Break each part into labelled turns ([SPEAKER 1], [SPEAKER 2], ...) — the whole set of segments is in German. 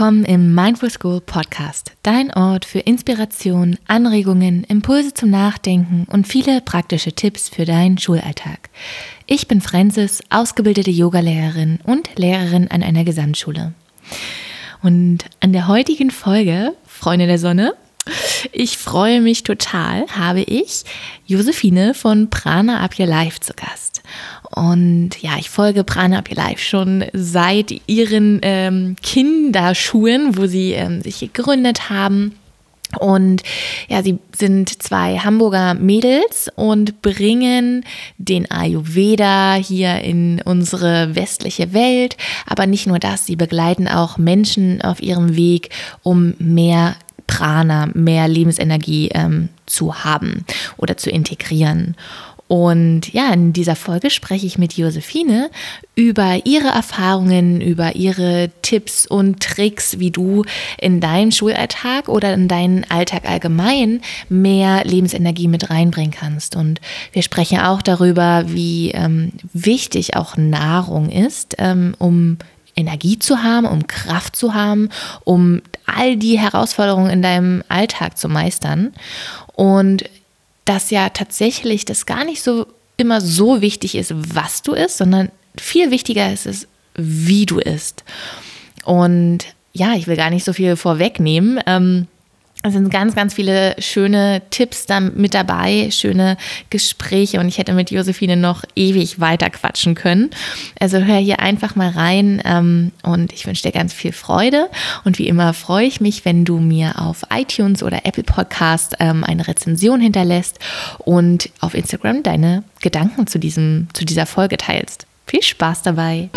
[SPEAKER 1] willkommen im Mindful School Podcast, dein Ort für Inspiration, Anregungen, Impulse zum Nachdenken und viele praktische Tipps für deinen Schulalltag. Ich bin Francis, ausgebildete Yogalehrerin und Lehrerin an einer Gesamtschule. Und an der heutigen Folge, Freunde der Sonne, ich freue mich total, habe ich Josephine von Prana Up Your Life zu Gast. Und ja, ich folge Prana Up Your Life schon seit ihren ähm, Kinderschuhen, wo sie ähm, sich gegründet haben. Und ja, sie sind zwei Hamburger Mädels und bringen den Ayurveda hier in unsere westliche Welt. Aber nicht nur das, sie begleiten auch Menschen auf ihrem Weg, um mehr Prana, mehr Lebensenergie ähm, zu haben oder zu integrieren. Und ja, in dieser Folge spreche ich mit Josephine über ihre Erfahrungen, über ihre Tipps und Tricks, wie du in deinen Schulalltag oder in deinen Alltag allgemein mehr Lebensenergie mit reinbringen kannst. Und wir sprechen auch darüber, wie ähm, wichtig auch Nahrung ist, ähm, um Energie zu haben, um Kraft zu haben, um all die Herausforderungen in deinem Alltag zu meistern. Und dass ja tatsächlich das gar nicht so immer so wichtig ist, was du isst, sondern viel wichtiger ist es, wie du isst. Und ja, ich will gar nicht so viel vorwegnehmen. Ähm, es sind ganz, ganz viele schöne Tipps da mit dabei, schöne Gespräche und ich hätte mit Josephine noch ewig weiter quatschen können. Also hör hier einfach mal rein ähm, und ich wünsche dir ganz viel Freude. Und wie immer freue ich mich, wenn du mir auf iTunes oder Apple Podcast ähm, eine Rezension hinterlässt und auf Instagram deine Gedanken zu, diesem, zu dieser Folge teilst. Viel Spaß dabei!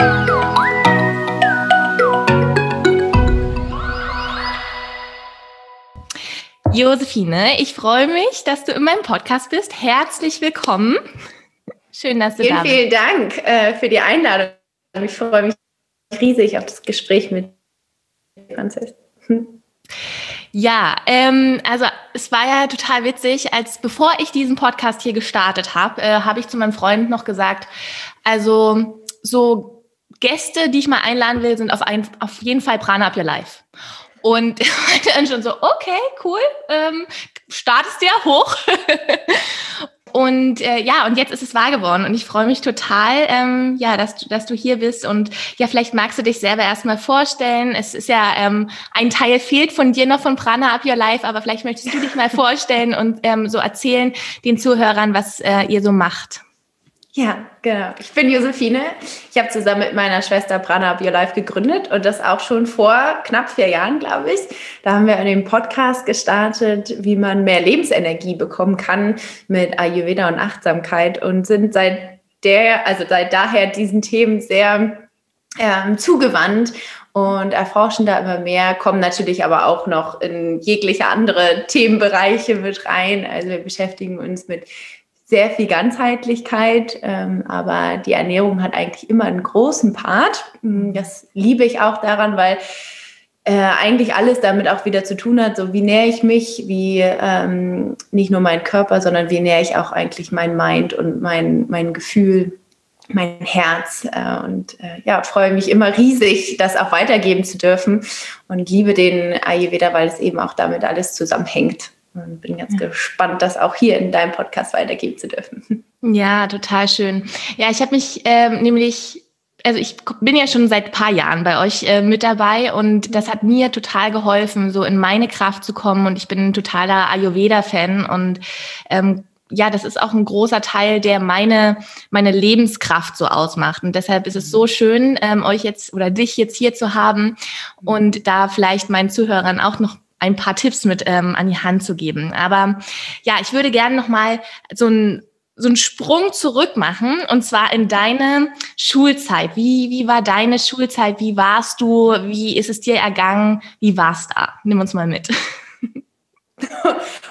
[SPEAKER 1] Josephine, ich freue mich, dass du in meinem Podcast bist. Herzlich willkommen. Schön, dass du
[SPEAKER 2] vielen,
[SPEAKER 1] da
[SPEAKER 2] bist. Vielen Dank äh, für die Einladung. Ich freue mich riesig auf das Gespräch mit Franzis. Hm.
[SPEAKER 1] Ja, ähm, also es war ja total witzig, als bevor ich diesen Podcast hier gestartet habe, äh, habe ich zu meinem Freund noch gesagt, also so Gäste, die ich mal einladen will, sind auf, ein, auf jeden Fall Prana Up Your Life. Und dann schon so, okay, cool, ähm, startest ja hoch. Und äh, ja, und jetzt ist es wahr geworden und ich freue mich total, ähm, ja, dass du, dass du hier bist und ja, vielleicht magst du dich selber erstmal vorstellen. Es ist ja ähm, ein Teil fehlt von dir noch von Prana Up Your Life, aber vielleicht möchtest du dich mal vorstellen und ähm, so erzählen den Zuhörern, was äh, ihr so macht.
[SPEAKER 2] Ja, genau. Ich bin Josephine. Ich habe zusammen mit meiner Schwester Prana Up Your Life gegründet und das auch schon vor knapp vier Jahren, glaube ich. Da haben wir einen Podcast gestartet, wie man mehr Lebensenergie bekommen kann mit Ayurveda und Achtsamkeit und sind seit der, also seit daher diesen Themen sehr ähm, zugewandt und erforschen da immer mehr, kommen natürlich aber auch noch in jegliche andere Themenbereiche mit rein. Also wir beschäftigen uns mit sehr viel Ganzheitlichkeit, ähm, aber die Ernährung hat eigentlich immer einen großen Part. Mm, das liebe ich auch daran, weil äh, eigentlich alles damit auch wieder zu tun hat, so wie nähere ich mich, wie ähm, nicht nur mein Körper, sondern wie nähere ich auch eigentlich mein Mind und mein, mein Gefühl, mein Herz. Äh, und äh, ja, freue mich immer riesig, das auch weitergeben zu dürfen und liebe den Ayurveda, weil es eben auch damit alles zusammenhängt. Und bin ganz ja. gespannt, das auch hier in deinem Podcast weitergeben zu dürfen.
[SPEAKER 1] Ja, total schön. Ja, ich habe mich ähm, nämlich, also ich bin ja schon seit paar Jahren bei euch äh, mit dabei und das hat mir total geholfen, so in meine Kraft zu kommen. Und ich bin ein totaler Ayurveda-Fan und ähm, ja, das ist auch ein großer Teil, der meine, meine Lebenskraft so ausmacht. Und deshalb ist es so schön, ähm, euch jetzt oder dich jetzt hier zu haben und da vielleicht meinen Zuhörern auch noch ein paar Tipps mit ähm, an die Hand zu geben. Aber ja, ich würde gerne noch mal so ein so einen Sprung zurück machen und zwar in deine Schulzeit. Wie, wie war deine Schulzeit? Wie warst du? Wie ist es dir ergangen? Wie war's da? Nimm uns mal mit.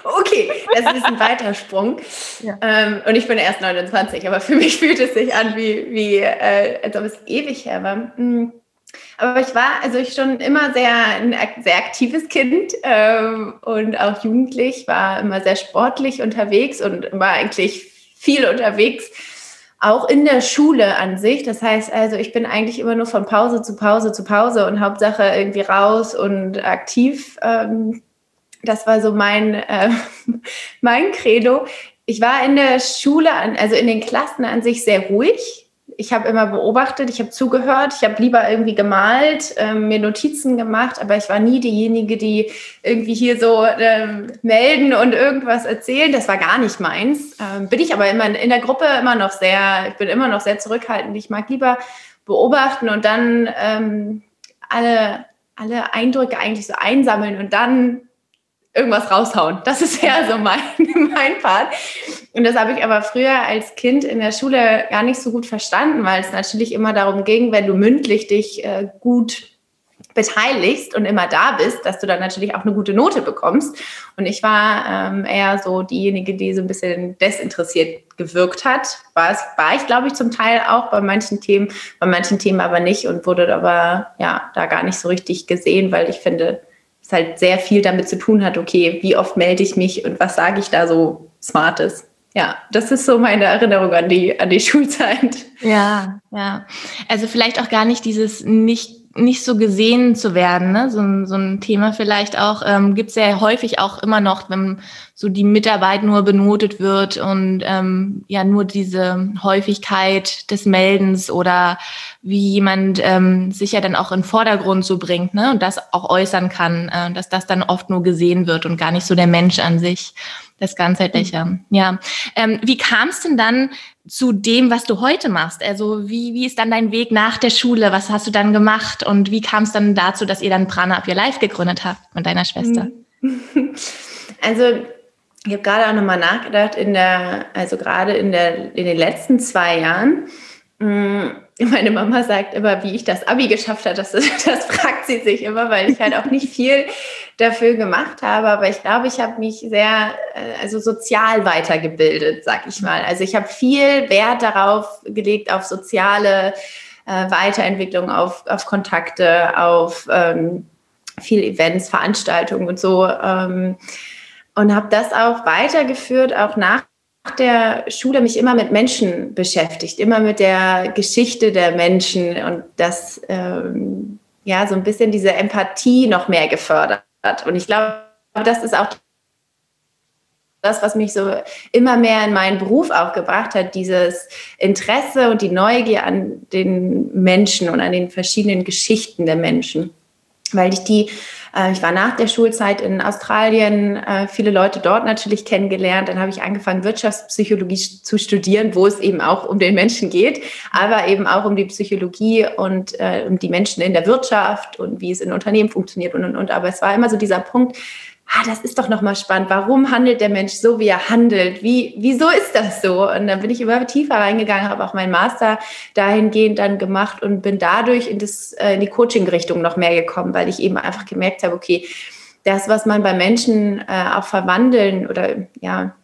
[SPEAKER 2] Okay, das ist ein weiter Sprung. Ja. Ähm, und ich bin erst 29, aber für mich fühlt es sich an, wie, wie äh, als ob es ewig her war. Hm. Aber ich war, also ich schon immer sehr ein sehr aktives Kind ähm, und auch jugendlich, war immer sehr sportlich unterwegs und war eigentlich viel unterwegs, auch in der Schule an sich. Das heißt also, ich bin eigentlich immer nur von Pause zu Pause zu Pause und Hauptsache irgendwie raus und aktiv. Ähm, das war so mein, äh, mein Credo. Ich war in der Schule, also in den Klassen an sich sehr ruhig ich habe immer beobachtet, ich habe zugehört, ich habe lieber irgendwie gemalt, ähm, mir Notizen gemacht, aber ich war nie diejenige, die irgendwie hier so ähm, melden und irgendwas erzählen. Das war gar nicht meins. Ähm, bin ich aber immer in der Gruppe immer noch sehr, ich bin immer noch sehr zurückhaltend. Ich mag lieber beobachten und dann ähm, alle, alle Eindrücke eigentlich so einsammeln und dann irgendwas raushauen. Das ist ja so mein, mein Part. Und das habe ich aber früher als Kind in der Schule gar nicht so gut verstanden, weil es natürlich immer darum ging, wenn du mündlich dich äh, gut beteiligst und immer da bist, dass du dann natürlich auch eine gute Note bekommst. Und ich war ähm, eher so diejenige, die so ein bisschen desinteressiert gewirkt hat. War, war ich, glaube ich, zum Teil auch bei manchen Themen, bei manchen Themen aber nicht und wurde aber ja da gar nicht so richtig gesehen, weil ich finde, halt sehr viel damit zu tun hat, okay, wie oft melde ich mich und was sage ich da so Smartes. Ja, das ist so meine Erinnerung an die, an die Schulzeit.
[SPEAKER 1] Ja, ja. Also vielleicht auch gar nicht dieses nicht nicht so gesehen zu werden, ne? so, so ein Thema vielleicht auch, ähm, gibt es ja häufig auch immer noch, wenn so die Mitarbeit nur benotet wird und ähm, ja nur diese Häufigkeit des Meldens oder wie jemand ähm, sich ja dann auch in Vordergrund so bringt ne? und das auch äußern kann, äh, dass das dann oft nur gesehen wird und gar nicht so der Mensch an sich, das Ganzheitliche. Mhm. Ja. Ähm, wie kam es denn dann zu dem, was du heute machst? Also wie, wie ist dann dein Weg nach der Schule? Was hast du dann gemacht? Und wie kam es dann dazu, dass ihr dann Prana Up Your Life gegründet habt mit deiner Schwester?
[SPEAKER 2] Also ich habe gerade auch nochmal nachgedacht, in der, also gerade in, der, in den letzten zwei Jahren, mm, meine Mama sagt immer, wie ich das Abi geschafft habe. Das, das fragt sie sich immer, weil ich halt auch nicht viel dafür gemacht habe. Aber ich glaube, ich habe mich sehr, äh, also sozial weitergebildet, sag ich mal. Also ich habe viel Wert darauf gelegt, auf soziale äh, Weiterentwicklung, auf, auf Kontakte, auf ähm, viele Events, Veranstaltungen und so. Ähm, und habe das auch weitergeführt, auch nach der Schule mich immer mit Menschen beschäftigt, immer mit der Geschichte der Menschen und das ähm, ja so ein bisschen diese Empathie noch mehr gefördert. Und ich glaube, das ist auch das, was mich so immer mehr in meinen Beruf auch gebracht hat, dieses Interesse und die Neugier an den Menschen und an den verschiedenen Geschichten der Menschen. Weil ich die ich war nach der Schulzeit in Australien, äh, viele Leute dort natürlich kennengelernt. Dann habe ich angefangen, Wirtschaftspsychologie zu studieren, wo es eben auch um den Menschen geht, aber eben auch um die Psychologie und äh, um die Menschen in der Wirtschaft und wie es in Unternehmen funktioniert und, und, und. Aber es war immer so dieser Punkt, ah, das ist doch nochmal spannend. Warum handelt der Mensch so, wie er handelt? Wie, wieso ist das so? Und dann bin ich immer tiefer reingegangen, habe auch meinen Master dahingehend dann gemacht und bin dadurch in, das, äh, in die Coaching-Richtung noch mehr gekommen, weil ich eben einfach gemerkt habe, okay, das, was man bei Menschen äh, auch verwandeln oder ja,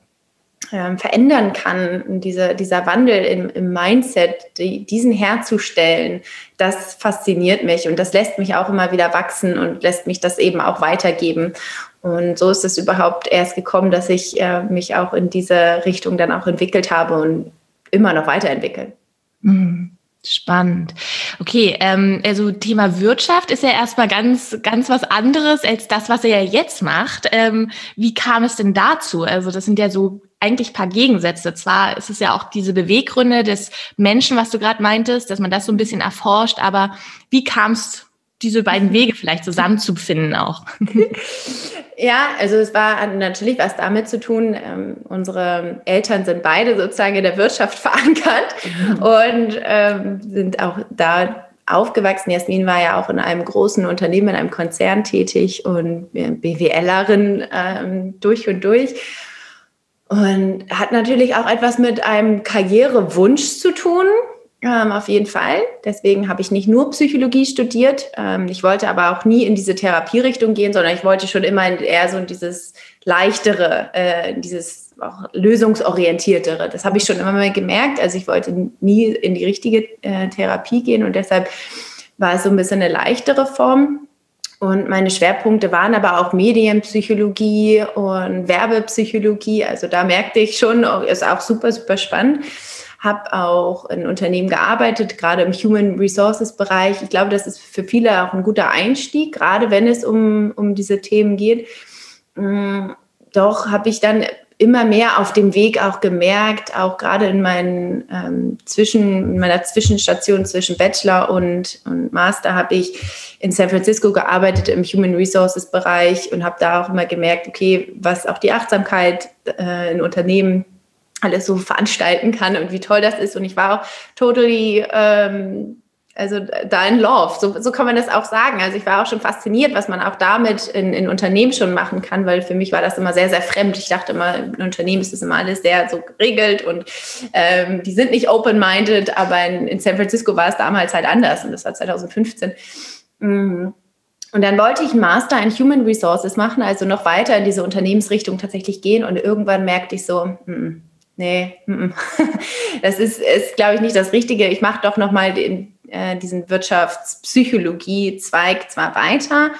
[SPEAKER 2] ähm, verändern kann, diese, dieser Wandel im, im Mindset, die, diesen herzustellen, das fasziniert mich und das lässt mich auch immer wieder wachsen und lässt mich das eben auch weitergeben. Und so ist es überhaupt erst gekommen, dass ich äh, mich auch in diese Richtung dann auch entwickelt habe und immer noch weiterentwickeln.
[SPEAKER 1] Mhm. Spannend. Okay, ähm, also Thema Wirtschaft ist ja erstmal ganz, ganz was anderes als das, was er ja jetzt macht. Ähm, wie kam es denn dazu? Also das sind ja so eigentlich paar Gegensätze. Zwar ist es ja auch diese Beweggründe des Menschen, was du gerade meintest, dass man das so ein bisschen erforscht, aber wie kam es diese beiden Wege vielleicht zusammenzufinden auch?
[SPEAKER 2] Ja, also es war natürlich was damit zu tun. Ähm, unsere Eltern sind beide sozusagen in der Wirtschaft verankert mhm. und ähm, sind auch da aufgewachsen. Jasmin war ja auch in einem großen Unternehmen, in einem Konzern tätig und BWLerin ähm, durch und durch. Und hat natürlich auch etwas mit einem Karrierewunsch zu tun. Ähm, auf jeden Fall. Deswegen habe ich nicht nur Psychologie studiert. Ähm, ich wollte aber auch nie in diese Therapierichtung gehen, sondern ich wollte schon immer eher so dieses leichtere, äh, dieses auch lösungsorientiertere. Das habe ich schon immer mal gemerkt. Also ich wollte nie in die richtige äh, Therapie gehen und deshalb war es so ein bisschen eine leichtere Form. Und meine Schwerpunkte waren aber auch Medienpsychologie und Werbepsychologie. Also da merkte ich schon, oh, ist auch super, super spannend. Habe auch in Unternehmen gearbeitet, gerade im Human Resources Bereich. Ich glaube, das ist für viele auch ein guter Einstieg, gerade wenn es um, um diese Themen geht. Mm, doch habe ich dann immer mehr auf dem Weg auch gemerkt, auch gerade in meinen ähm, zwischen in meiner Zwischenstation zwischen Bachelor und, und Master habe ich in San Francisco gearbeitet im Human Resources Bereich und habe da auch immer gemerkt, okay, was auch die Achtsamkeit äh, in Unternehmen alles so veranstalten kann und wie toll das ist. Und ich war auch totally ähm, also da in Love, so, so kann man das auch sagen. Also ich war auch schon fasziniert, was man auch damit in, in Unternehmen schon machen kann, weil für mich war das immer sehr, sehr fremd. Ich dachte immer, in Unternehmen ist das immer alles sehr so geregelt und ähm, die sind nicht open-minded, aber in, in San Francisco war es damals halt anders und das war 2015. Mhm. Und dann wollte ich einen Master in Human Resources machen, also noch weiter in diese Unternehmensrichtung tatsächlich gehen. Und irgendwann merkte ich so, mm, nee, das ist, ist glaube ich, nicht das Richtige. Ich mache doch noch mal den, äh, diesen Wirtschaftspsychologie-Zweig zwar weiter,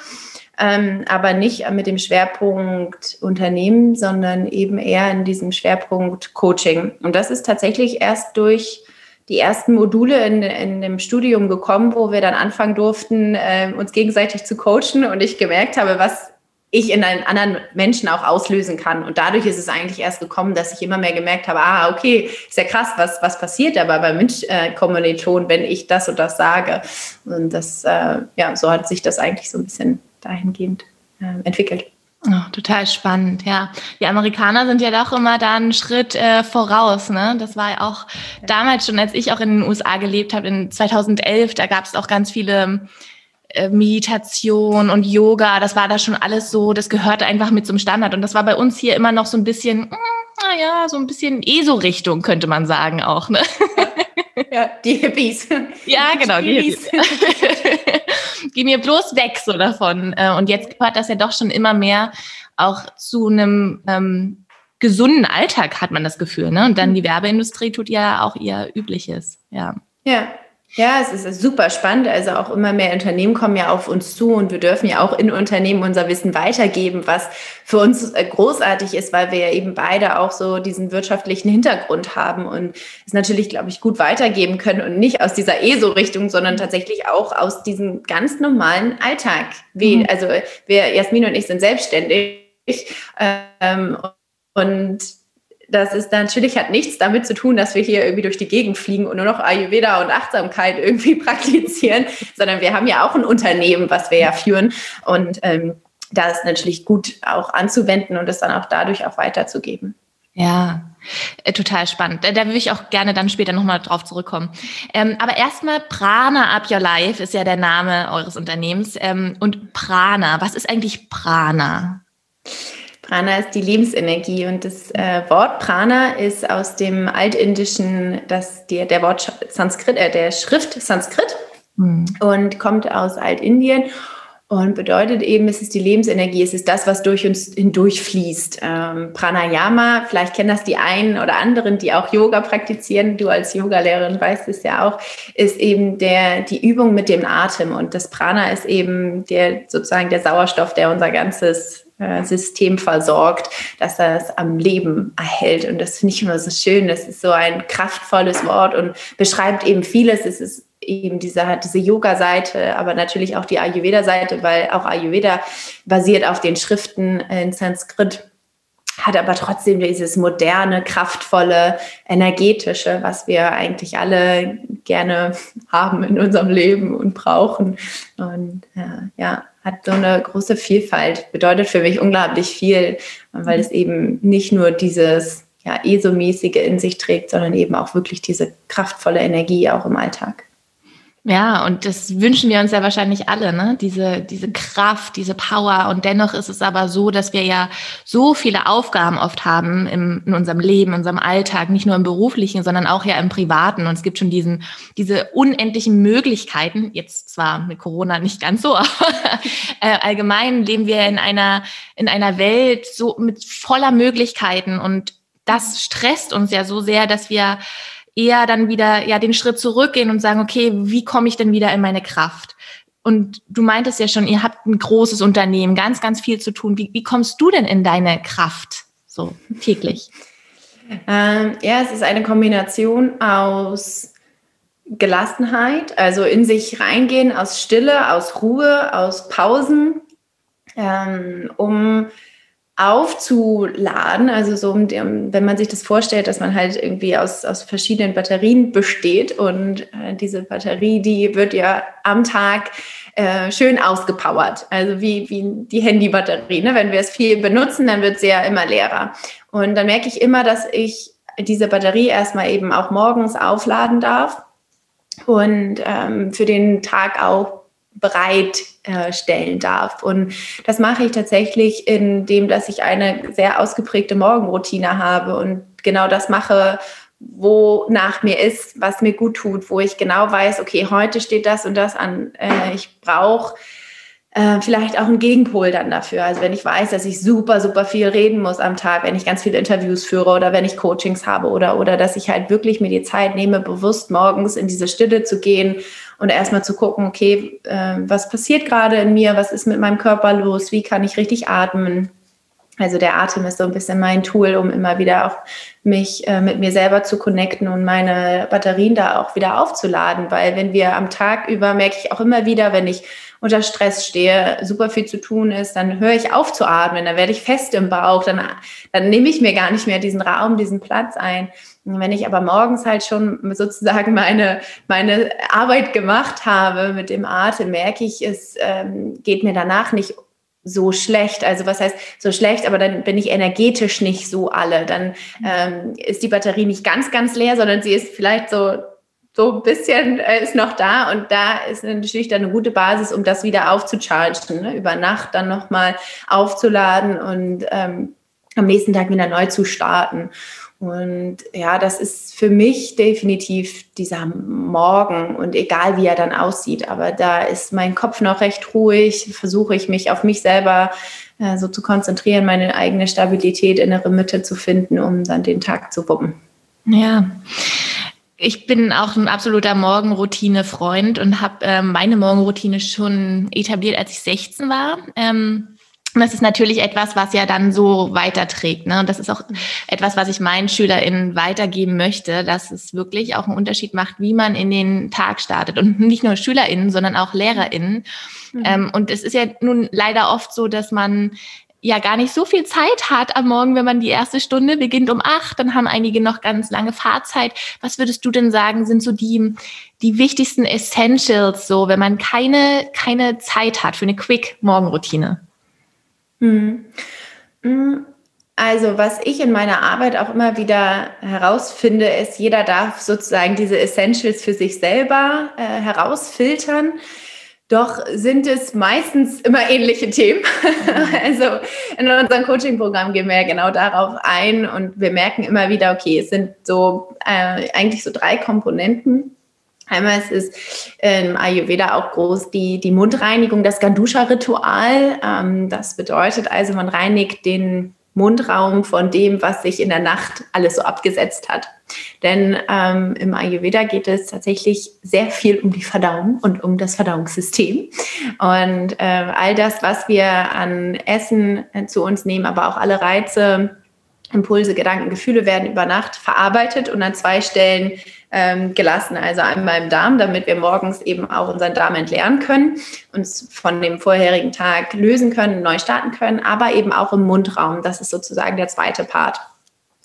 [SPEAKER 2] ähm, aber nicht mit dem Schwerpunkt Unternehmen, sondern eben eher in diesem Schwerpunkt Coaching. Und das ist tatsächlich erst durch die ersten Module in, in dem Studium gekommen, wo wir dann anfangen durften, äh, uns gegenseitig zu coachen und ich gemerkt habe, was ich in einen anderen Menschen auch auslösen kann. Und dadurch ist es eigentlich erst gekommen, dass ich immer mehr gemerkt habe, ah, okay, ist ja krass, was, was passiert aber bei Mensch-Kommilitonen, äh, wenn ich das und das sage. Und das, äh, ja, so hat sich das eigentlich so ein bisschen dahingehend äh, entwickelt.
[SPEAKER 1] Oh, total spannend, ja. Die Amerikaner sind ja doch immer da einen Schritt äh, voraus. Ne? Das war ja auch damals schon, als ich auch in den USA gelebt habe, in 2011, da gab es auch ganz viele Meditation und Yoga, das war da schon alles so, das gehörte einfach mit zum Standard. Und das war bei uns hier immer noch so ein bisschen, mm, naja, so ein bisschen ESO-Richtung, könnte man sagen auch. Ne?
[SPEAKER 2] Ja, die Hippies.
[SPEAKER 1] Ja, genau, die Hippies. Geh mir bloß weg so davon. Äh, und jetzt gehört das ja doch schon immer mehr auch zu einem ähm, gesunden Alltag, hat man das Gefühl. Ne? Und dann mhm. die Werbeindustrie tut ja auch ihr Übliches. Ja.
[SPEAKER 2] Ja, ja, es ist super spannend. Also auch immer mehr Unternehmen kommen ja auf uns zu und wir dürfen ja auch in Unternehmen unser Wissen weitergeben, was für uns äh, großartig ist, weil wir ja eben beide auch so diesen wirtschaftlichen Hintergrund haben und es natürlich, glaube ich, gut weitergeben können und nicht aus dieser ESO-Richtung, sondern tatsächlich auch aus diesem ganz normalen Alltag. Wie, mhm. Also wir, Jasmin und ich sind selbstständig ähm, und das ist natürlich hat nichts damit zu tun, dass wir hier irgendwie durch die Gegend fliegen und nur noch Ayurveda und Achtsamkeit irgendwie praktizieren, sondern wir haben ja auch ein Unternehmen, was wir ja führen und ähm, ist natürlich gut auch anzuwenden und es dann auch dadurch auch weiterzugeben.
[SPEAKER 1] Ja, äh, total spannend. Da, da will ich auch gerne dann später nochmal drauf zurückkommen. Ähm, aber erstmal Prana Up Your Life ist ja der Name eures Unternehmens. Ähm, und Prana, was ist eigentlich Prana?
[SPEAKER 2] Prana ist die Lebensenergie und das äh, Wort Prana ist aus dem altindischen, das, die, der Wort Sanskrit, äh, der Schrift Sanskrit mhm. und kommt aus Altindien und bedeutet eben, es ist die Lebensenergie, es ist das, was durch uns hindurch fließt. Ähm, Pranayama, vielleicht kennen das die einen oder anderen, die auch Yoga praktizieren. Du als Yogalehrerin weißt es ja auch, ist eben der, die Übung mit dem Atem. Und das Prana ist eben der, sozusagen der Sauerstoff, der unser ganzes System versorgt, dass er es am Leben erhält. Und das finde ich immer so schön. Das ist so ein kraftvolles Wort und beschreibt eben vieles. Es ist eben diese, diese Yoga-Seite, aber natürlich auch die Ayurveda-Seite, weil auch Ayurveda basiert auf den Schriften in Sanskrit hat aber trotzdem dieses moderne, kraftvolle, energetische, was wir eigentlich alle gerne haben in unserem Leben und brauchen. Und äh, ja, hat so eine große Vielfalt, bedeutet für mich unglaublich viel, weil es eben nicht nur dieses ja, ESO-mäßige in sich trägt, sondern eben auch wirklich diese kraftvolle Energie auch im Alltag.
[SPEAKER 1] Ja, und das wünschen wir uns ja wahrscheinlich alle, ne? Diese, diese Kraft, diese Power. Und dennoch ist es aber so, dass wir ja so viele Aufgaben oft haben im, in unserem Leben, in unserem Alltag, nicht nur im beruflichen, sondern auch ja im privaten. Und es gibt schon diesen, diese unendlichen Möglichkeiten, jetzt zwar mit Corona nicht ganz so, aber äh, allgemein leben wir in einer, in einer Welt so mit voller Möglichkeiten. Und das stresst uns ja so sehr, dass wir eher dann wieder ja den Schritt zurückgehen und sagen, okay, wie komme ich denn wieder in meine Kraft? Und du meintest ja schon, ihr habt ein großes Unternehmen, ganz, ganz viel zu tun. Wie, wie kommst du denn in deine Kraft so täglich?
[SPEAKER 2] Ähm, ja, es ist eine Kombination aus Gelassenheit, also in sich reingehen, aus Stille, aus Ruhe, aus Pausen, ähm, um aufzuladen, also so, wenn man sich das vorstellt, dass man halt irgendwie aus, aus verschiedenen Batterien besteht und äh, diese Batterie, die wird ja am Tag äh, schön ausgepowert, also wie, wie die Handybatterie. Ne? Wenn wir es viel benutzen, dann wird sie ja immer leerer. Und dann merke ich immer, dass ich diese Batterie erstmal eben auch morgens aufladen darf und ähm, für den Tag auch bereitstellen äh, darf. Und das mache ich tatsächlich, indem dass ich eine sehr ausgeprägte Morgenroutine habe und genau das mache, wo nach mir ist, was mir gut tut, wo ich genau weiß, okay, heute steht das und das an. Äh, ich brauche äh, vielleicht auch einen Gegenpol dann dafür. Also wenn ich weiß, dass ich super, super viel reden muss am Tag, wenn ich ganz viele Interviews führe oder wenn ich Coachings habe oder, oder dass ich halt wirklich mir die Zeit nehme, bewusst morgens in diese Stille zu gehen und erstmal zu gucken, okay, äh, was passiert gerade in mir, was ist mit meinem Körper los, wie kann ich richtig atmen. Also der Atem ist so ein bisschen mein Tool, um immer wieder auch mich äh, mit mir selber zu connecten und meine Batterien da auch wieder aufzuladen, weil wenn wir am Tag über merke ich auch immer wieder, wenn ich unter Stress stehe, super viel zu tun ist, dann höre ich auf zu atmen, dann werde ich fest im Bauch, dann, dann nehme ich mir gar nicht mehr diesen Raum, diesen Platz ein. wenn ich aber morgens halt schon sozusagen meine, meine Arbeit gemacht habe mit dem Atem, merke ich, es ähm, geht mir danach nicht so schlecht. Also was heißt so schlecht, aber dann bin ich energetisch nicht so alle. Dann ähm, ist die Batterie nicht ganz, ganz leer, sondern sie ist vielleicht so so ein bisschen äh, ist noch da und da ist natürlich dann eine gute Basis, um das wieder aufzuchargen, ne? über Nacht dann nochmal aufzuladen und ähm, am nächsten Tag wieder neu zu starten. Und ja, das ist für mich definitiv dieser Morgen und egal wie er dann aussieht, aber da ist mein Kopf noch recht ruhig, versuche ich mich auf mich selber äh, so zu konzentrieren, meine eigene Stabilität, innere Mitte zu finden, um dann den Tag zu wuppen.
[SPEAKER 1] Ja, ich bin auch ein absoluter Morgenroutine-Freund und habe ähm, meine Morgenroutine schon etabliert, als ich 16 war. Ähm, und das ist natürlich etwas, was ja dann so weiterträgt. Ne? Und das ist auch etwas, was ich meinen SchülerInnen weitergeben möchte, dass es wirklich auch einen Unterschied macht, wie man in den Tag startet. Und nicht nur SchülerInnen, sondern auch LehrerInnen. Mhm. Ähm, und es ist ja nun leider oft so, dass man ja gar nicht so viel Zeit hat am Morgen, wenn man die erste Stunde beginnt um acht, dann haben einige noch ganz lange Fahrzeit. Was würdest du denn sagen, sind so die, die wichtigsten Essentials, so wenn man keine, keine Zeit hat für eine Quick-Morgenroutine?
[SPEAKER 2] Hm. hm. Also, was ich in meiner Arbeit auch immer wieder herausfinde, ist, jeder darf sozusagen diese Essentials für sich selber äh, herausfiltern. Doch sind es meistens immer ähnliche Themen. also in unserem Coaching-Programm gehen wir ja genau darauf ein und wir merken immer wieder, okay, es sind so äh, eigentlich so drei Komponenten. Einmal ist es im Ayurveda auch groß die, die Mundreinigung, das Gandusha-Ritual. Ähm, das bedeutet also, man reinigt den Mundraum von dem, was sich in der Nacht alles so abgesetzt hat. Denn ähm, im Ayurveda geht es tatsächlich sehr viel um die Verdauung und um das Verdauungssystem. Und äh, all das, was wir an Essen äh, zu uns nehmen, aber auch alle Reize, Impulse, Gedanken, Gefühle werden über Nacht verarbeitet und an zwei Stellen ähm, gelassen. Also einmal im Darm, damit wir morgens eben auch unseren Darm entleeren können, uns von dem vorherigen Tag lösen können, neu starten können, aber eben auch im Mundraum. Das ist sozusagen der zweite Part.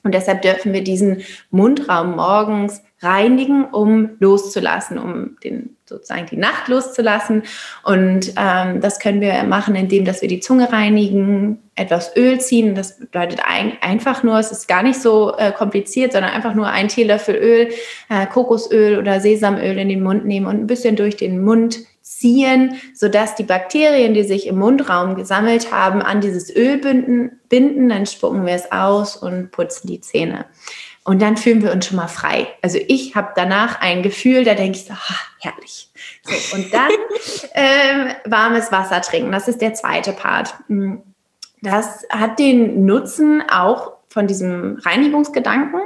[SPEAKER 2] Und deshalb dürfen wir diesen Mundraum morgens reinigen, um loszulassen, um den, sozusagen die Nacht loszulassen. Und ähm, das können wir machen, indem dass wir die Zunge reinigen, etwas Öl ziehen. Das bedeutet ein, einfach nur, es ist gar nicht so äh, kompliziert, sondern einfach nur ein Teelöffel Öl, äh, Kokosöl oder Sesamöl in den Mund nehmen und ein bisschen durch den Mund ziehen, sodass die Bakterien, die sich im Mundraum gesammelt haben, an dieses Öl binden, binden. Dann spucken wir es aus und putzen die Zähne. Und dann fühlen wir uns schon mal frei. Also ich habe danach ein Gefühl, da denke ich so, ah, herrlich. So, und dann ähm, warmes Wasser trinken. Das ist der zweite Part. Hm, das hat den Nutzen auch von diesem Reinigungsgedanken.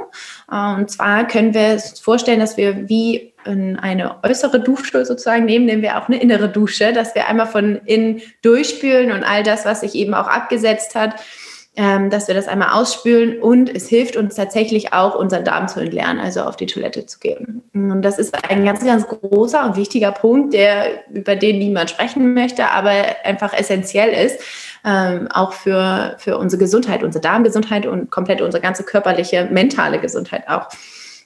[SPEAKER 2] Und zwar können wir uns vorstellen, dass wir wie eine äußere Dusche sozusagen nehmen, nehmen wir auch eine innere Dusche, dass wir einmal von innen durchspülen und all das, was sich eben auch abgesetzt hat, ähm, dass wir das einmal ausspülen und es hilft uns tatsächlich auch, unseren Darm zu entleeren, also auf die Toilette zu gehen. Und das ist ein ganz, ganz großer und wichtiger Punkt, der, über den niemand sprechen möchte, aber einfach essentiell ist, ähm, auch für, für unsere Gesundheit, unsere Darmgesundheit und komplett unsere ganze körperliche, mentale Gesundheit auch.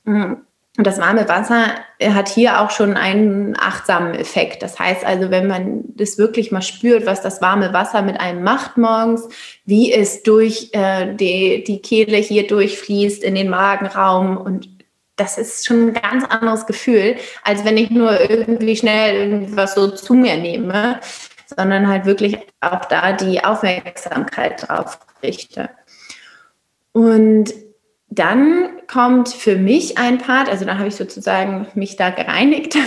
[SPEAKER 2] Mhm. Und das warme Wasser hat hier auch schon einen achtsamen Effekt. Das heißt also, wenn man das wirklich mal spürt, was das warme Wasser mit einem macht morgens, wie es durch äh, die, die Kehle hier durchfließt in den Magenraum und das ist schon ein ganz anderes Gefühl, als wenn ich nur irgendwie schnell irgendwas so zu mir nehme, sondern halt wirklich auch da die Aufmerksamkeit drauf richte. Und dann kommt für mich ein Part, also da habe ich sozusagen mich da gereinigt.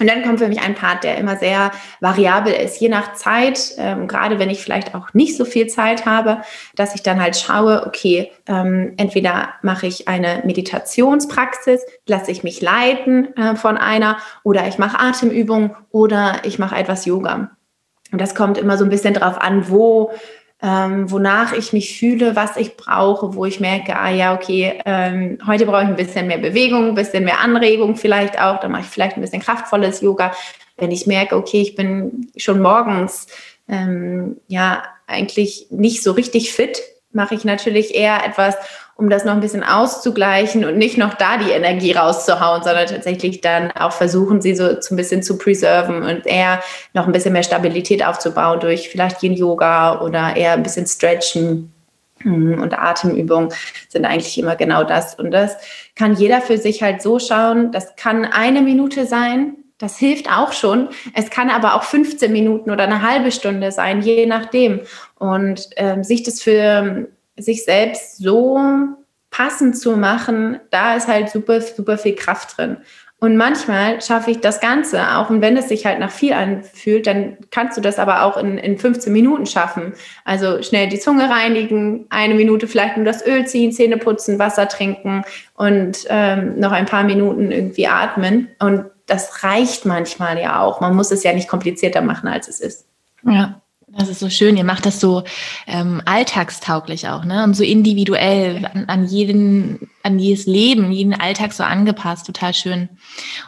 [SPEAKER 2] Und dann kommt für mich ein Part, der immer sehr variabel ist, je nach Zeit, ähm, gerade wenn ich vielleicht auch nicht so viel Zeit habe, dass ich dann halt schaue, okay, ähm, entweder mache ich eine Meditationspraxis, lasse ich mich leiten äh, von einer, oder ich mache Atemübungen oder ich mache etwas Yoga. Und das kommt immer so ein bisschen drauf an, wo ähm, wonach ich mich fühle, was ich brauche, wo ich merke, ah ja, okay, ähm, heute brauche ich ein bisschen mehr Bewegung, ein bisschen mehr Anregung vielleicht auch, dann mache ich vielleicht ein bisschen kraftvolles Yoga. Wenn ich merke, okay, ich bin schon morgens ähm, ja eigentlich nicht so richtig fit, mache ich natürlich eher etwas, um das noch ein bisschen auszugleichen und nicht noch da die Energie rauszuhauen, sondern tatsächlich dann auch versuchen, sie so, ein bisschen zu preserven und eher noch ein bisschen mehr Stabilität aufzubauen durch vielleicht Yin Yoga oder eher ein bisschen Stretchen hm, und Atemübungen sind eigentlich immer genau das. Und das kann jeder für sich halt so schauen. Das kann eine Minute sein. Das hilft auch schon. Es kann aber auch 15 Minuten oder eine halbe Stunde sein, je nachdem. Und ähm, sich das für sich selbst so passend zu machen, da ist halt super, super viel Kraft drin. Und manchmal schaffe ich das Ganze, auch und wenn es sich halt nach viel anfühlt, dann kannst du das aber auch in, in 15 Minuten schaffen. Also schnell die Zunge reinigen, eine Minute vielleicht nur das Öl ziehen, Zähne putzen, Wasser trinken und ähm, noch ein paar Minuten irgendwie atmen. Und das reicht manchmal ja auch. Man muss es ja nicht komplizierter machen, als es ist.
[SPEAKER 1] Ja. Das ist so schön. Ihr macht das so ähm, alltagstauglich auch, ne? Und so individuell an, an jeden, an jedes Leben, jeden Alltag so angepasst. Total schön.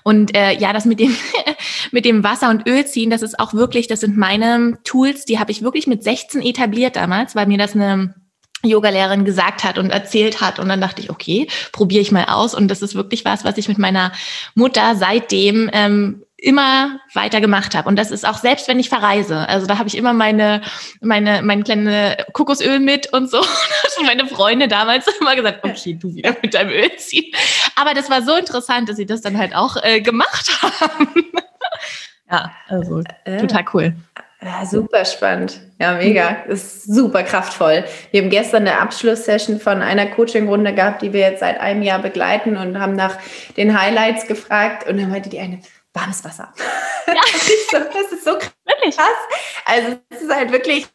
[SPEAKER 1] Und äh, ja, das mit dem mit dem Wasser und Öl ziehen, das ist auch wirklich, das sind meine Tools, die habe ich wirklich mit 16 etabliert damals, weil mir das eine Yogalehrerin gesagt hat und erzählt hat. Und dann dachte ich, okay, probiere ich mal aus. Und das ist wirklich was, was ich mit meiner Mutter seitdem ähm, immer weiter gemacht habe. Und das ist auch selbst, wenn ich verreise. Also da habe ich immer meine, meine, mein kleine Kokosöl mit und so. Und meine Freunde damals immer gesagt, okay, du wieder mit deinem Öl ziehen. Aber das war so interessant, dass sie das dann halt auch äh, gemacht haben. ja, also äh, total cool.
[SPEAKER 2] Ja, super spannend. Ja, mega. Das ist super kraftvoll. Wir haben gestern eine Abschlusssession von einer Coaching-Runde gehabt, die wir jetzt seit einem Jahr begleiten und haben nach den Highlights gefragt. Und dann meinte die eine, warmes Wasser. Ja. das, ist so, krass. Also es ist halt wirklich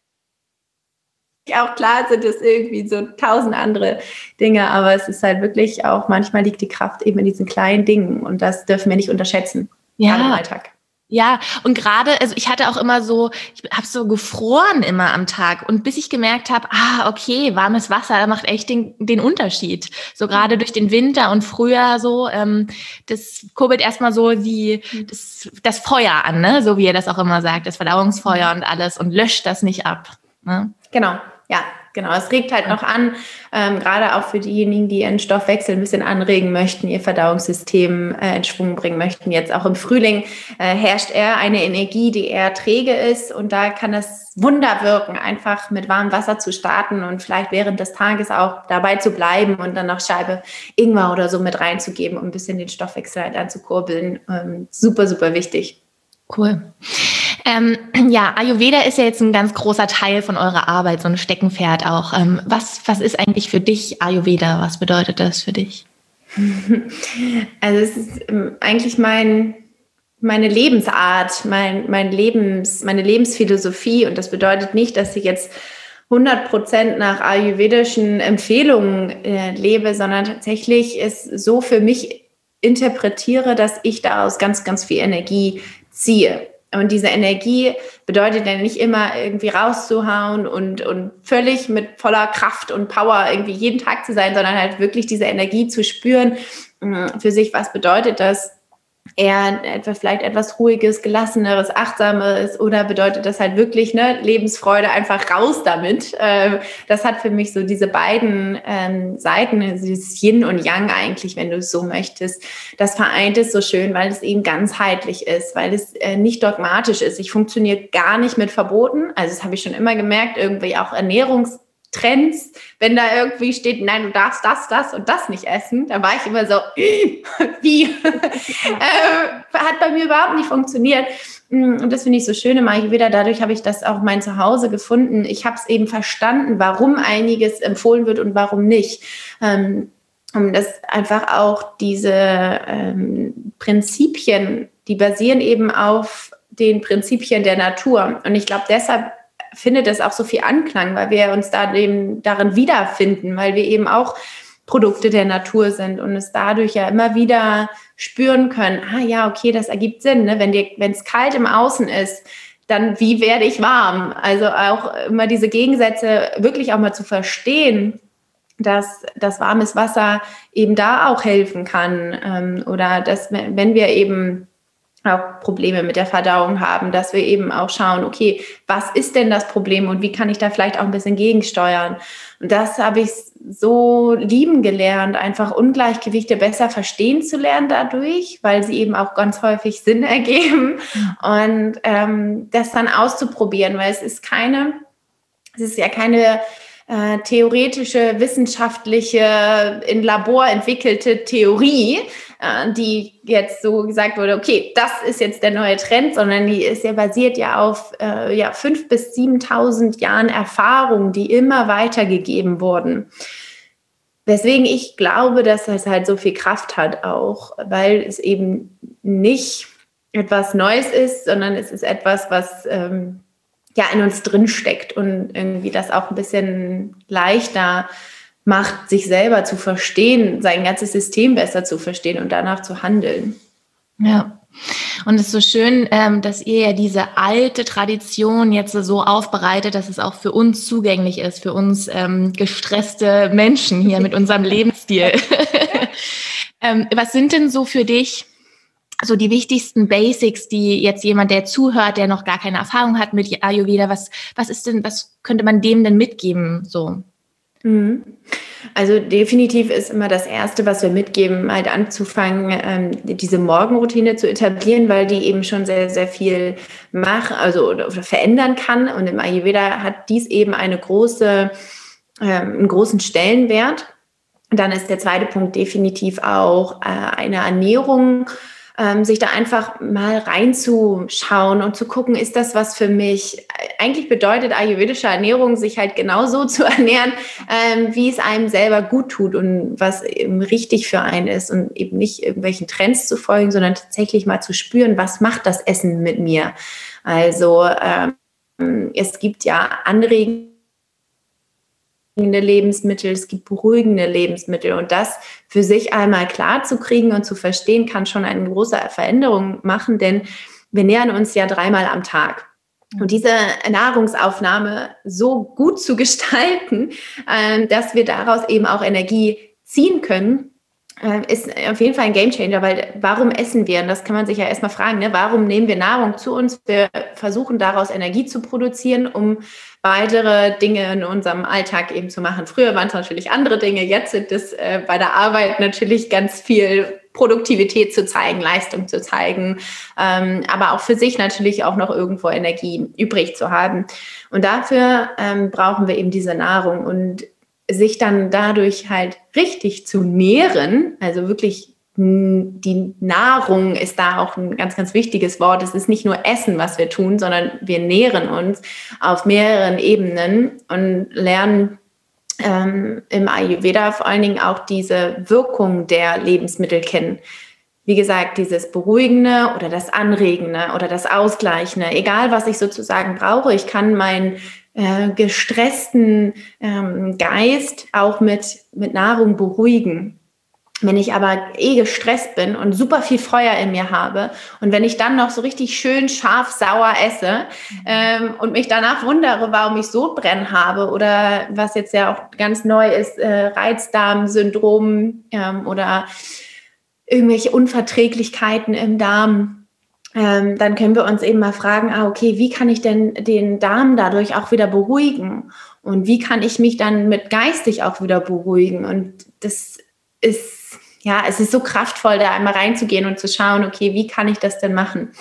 [SPEAKER 2] auch klar sind es irgendwie so tausend andere Dinge, aber es ist halt wirklich auch, manchmal liegt die Kraft eben in diesen kleinen Dingen und das dürfen wir nicht unterschätzen.
[SPEAKER 1] Ja. Im Alltag. Ja, und gerade, also ich hatte auch immer so, ich habe so gefroren immer am Tag und bis ich gemerkt habe, ah, okay, warmes Wasser macht echt den, den Unterschied. So gerade durch den Winter und Frühjahr so, ähm, das kurbelt erstmal so die, das, das Feuer an, ne? so wie er das auch immer sagt, das Verdauungsfeuer und alles und löscht das nicht ab. Ne?
[SPEAKER 2] Genau, ja, Genau, es regt halt noch an, ähm, gerade auch für diejenigen, die ihren Stoffwechsel ein bisschen anregen möchten, ihr Verdauungssystem äh, in Schwung bringen möchten. Jetzt auch im Frühling äh, herrscht eher eine Energie, die eher träge ist und da kann es Wunder wirken, einfach mit warmem Wasser zu starten und vielleicht während des Tages auch dabei zu bleiben und dann noch Scheibe Ingwer oder so mit reinzugeben, um ein bisschen den Stoffwechsel halt anzukurbeln. Ähm, super, super wichtig.
[SPEAKER 1] Cool. Ähm, ja, Ayurveda ist ja jetzt ein ganz großer Teil von eurer Arbeit, so ein Steckenpferd auch. Ähm, was, was ist eigentlich für dich Ayurveda? Was bedeutet das für dich?
[SPEAKER 2] Also es ist ähm, eigentlich mein, meine Lebensart, mein, mein Lebens, meine Lebensphilosophie und das bedeutet nicht, dass ich jetzt 100 Prozent nach ayurvedischen Empfehlungen äh, lebe, sondern tatsächlich es so für mich interpretiere, dass ich daraus ganz, ganz viel Energie ziehe. Und diese Energie bedeutet ja nicht immer irgendwie rauszuhauen und, und völlig mit voller Kraft und Power irgendwie jeden Tag zu sein, sondern halt wirklich diese Energie zu spüren mm, für sich. Was bedeutet das? Eher etwas, vielleicht etwas ruhiges, gelasseneres, achtsameres oder bedeutet das halt wirklich ne, Lebensfreude einfach raus damit? Ähm, das hat für mich so diese beiden ähm, Seiten, also dieses Yin und Yang eigentlich, wenn du es so möchtest. Das vereint es so schön, weil es eben ganzheitlich ist, weil es äh, nicht dogmatisch ist. Ich funktioniere gar nicht mit Verboten. Also das habe ich schon immer gemerkt, irgendwie auch Ernährungs Trends, wenn da irgendwie steht, nein, du darfst das, das und das nicht essen, da war ich immer so, wie? äh, hat bei mir überhaupt nicht funktioniert. Mm, und das finde ich so schön im Ayurveda. Dadurch habe ich das auch mein Zuhause gefunden. Ich habe es eben verstanden, warum einiges empfohlen wird und warum nicht. Ähm, um das einfach auch diese ähm, Prinzipien, die basieren eben auf den Prinzipien der Natur. Und ich glaube, deshalb findet es auch so viel Anklang, weil wir uns da eben darin wiederfinden, weil wir eben auch Produkte der Natur sind und es dadurch ja immer wieder spüren können, ah ja, okay, das ergibt Sinn, ne? wenn es kalt im Außen ist, dann wie werde ich warm? Also auch immer diese Gegensätze wirklich auch mal zu verstehen, dass das warmes Wasser eben da auch helfen kann ähm, oder dass wenn wir eben auch Probleme mit der Verdauung haben, dass wir eben auch schauen, okay, was ist denn das Problem und wie kann ich da vielleicht auch ein bisschen gegensteuern? Und das habe ich so lieben gelernt, einfach Ungleichgewichte besser verstehen zu lernen dadurch, weil sie eben auch ganz häufig Sinn ergeben und ähm, das dann auszuprobieren, weil es ist keine, es ist ja keine äh, theoretische, wissenschaftliche, in Labor entwickelte Theorie, äh, die jetzt so gesagt wurde, okay, das ist jetzt der neue Trend, sondern die ist ja basiert ja auf äh, ja, 5.000 bis 7.000 Jahren Erfahrung, die immer weitergegeben wurden. Weswegen ich glaube, dass das halt so viel Kraft hat auch, weil es eben nicht etwas Neues ist, sondern es ist etwas, was ähm, ja in uns drin steckt und irgendwie das auch ein bisschen leichter macht, sich selber zu verstehen, sein ganzes System besser zu verstehen und danach zu handeln.
[SPEAKER 1] Ja. Und es ist so schön, ähm, dass ihr ja diese alte Tradition jetzt so aufbereitet, dass es auch für uns zugänglich ist, für uns ähm, gestresste Menschen hier mit unserem Lebensstil. ähm, was sind denn so für dich so die wichtigsten Basics, die jetzt jemand, der zuhört, der noch gar keine Erfahrung hat mit Ayurveda, was, was ist denn, was könnte man dem denn mitgeben, so?
[SPEAKER 2] Mhm. Also definitiv ist immer das Erste, was wir mitgeben, halt anzufangen, ähm, diese Morgenroutine zu etablieren, weil die eben schon sehr, sehr viel machen, also oder, oder verändern kann. Und im Ayurveda hat dies eben eine große, ähm, einen großen Stellenwert. dann ist der zweite Punkt definitiv auch äh, eine Ernährung ähm, sich da einfach mal reinzuschauen und zu gucken, ist das was für mich? Eigentlich bedeutet ayurvedische Ernährung, sich halt genauso zu ernähren, ähm, wie es einem selber gut tut und was eben richtig für einen ist und eben nicht irgendwelchen Trends zu folgen, sondern tatsächlich mal zu spüren, was macht das Essen mit mir? Also ähm, es gibt ja Anregungen Lebensmittel, es gibt beruhigende Lebensmittel. Und das für sich einmal klar zu kriegen und zu verstehen, kann schon eine große Veränderung machen, denn wir nähern uns ja dreimal am Tag. Und diese Nahrungsaufnahme so gut zu gestalten, äh, dass wir daraus eben auch Energie ziehen können, äh, ist auf jeden Fall ein Gamechanger, weil warum essen wir? Und das kann man sich ja erstmal fragen, ne? warum nehmen wir Nahrung zu uns? Wir versuchen daraus Energie zu produzieren, um weitere Dinge in unserem Alltag eben zu machen. Früher waren es natürlich andere Dinge, jetzt sind es äh, bei der Arbeit natürlich ganz viel Produktivität zu zeigen, Leistung zu zeigen, ähm, aber auch für sich natürlich auch noch irgendwo Energie übrig zu haben. Und dafür ähm, brauchen wir eben diese Nahrung. Und sich dann dadurch halt richtig zu nähren, also wirklich die Nahrung ist da auch ein ganz, ganz wichtiges Wort. Es ist nicht nur Essen, was wir tun, sondern wir nähren uns auf mehreren Ebenen und lernen ähm, im Ayurveda vor allen Dingen auch diese Wirkung der Lebensmittel kennen. Wie gesagt, dieses Beruhigende oder das Anregende oder das Ausgleichende, egal was ich sozusagen brauche, ich kann mein äh, gestressten ähm, Geist auch mit, mit Nahrung beruhigen. Wenn ich aber eh gestresst bin und super viel Feuer in mir habe und wenn ich dann noch so richtig schön scharf sauer esse ähm, und mich danach wundere, warum ich Sodbrennen habe oder was jetzt ja auch ganz neu ist, äh, Reizdarmsyndrom ähm, oder irgendwelche Unverträglichkeiten im Darm, ähm, dann können wir uns eben mal fragen, ah, okay, wie kann ich denn den Darm dadurch auch wieder beruhigen? Und wie kann ich mich dann mit geistig auch wieder beruhigen? Und das ist ja, es ist so kraftvoll, da einmal reinzugehen und zu schauen, okay, wie kann ich das denn machen?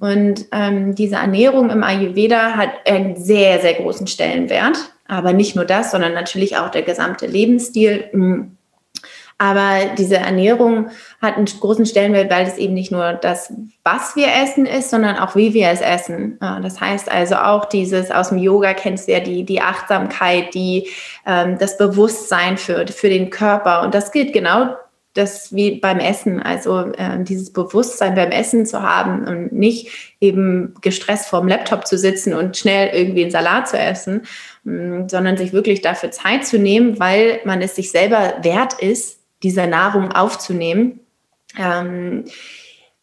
[SPEAKER 2] Und ähm, diese Ernährung im Ayurveda hat einen sehr, sehr großen Stellenwert. Aber nicht nur das, sondern natürlich auch der gesamte Lebensstil. Mm. Aber diese Ernährung hat einen großen Stellenwert, weil es eben nicht nur das, was wir essen ist, sondern auch wie wir es essen. Das heißt also auch dieses aus dem Yoga kennst du ja die, die Achtsamkeit, die, ähm, das Bewusstsein für, für den Körper. Und das gilt genau das wie beim Essen, also äh, dieses Bewusstsein beim Essen zu haben und nicht eben gestresst vorm Laptop zu sitzen und schnell irgendwie einen Salat zu essen, mh, mm, sondern sich wirklich dafür Zeit zu nehmen, weil man es sich selber wert ist, diese Nahrung aufzunehmen. Ähm,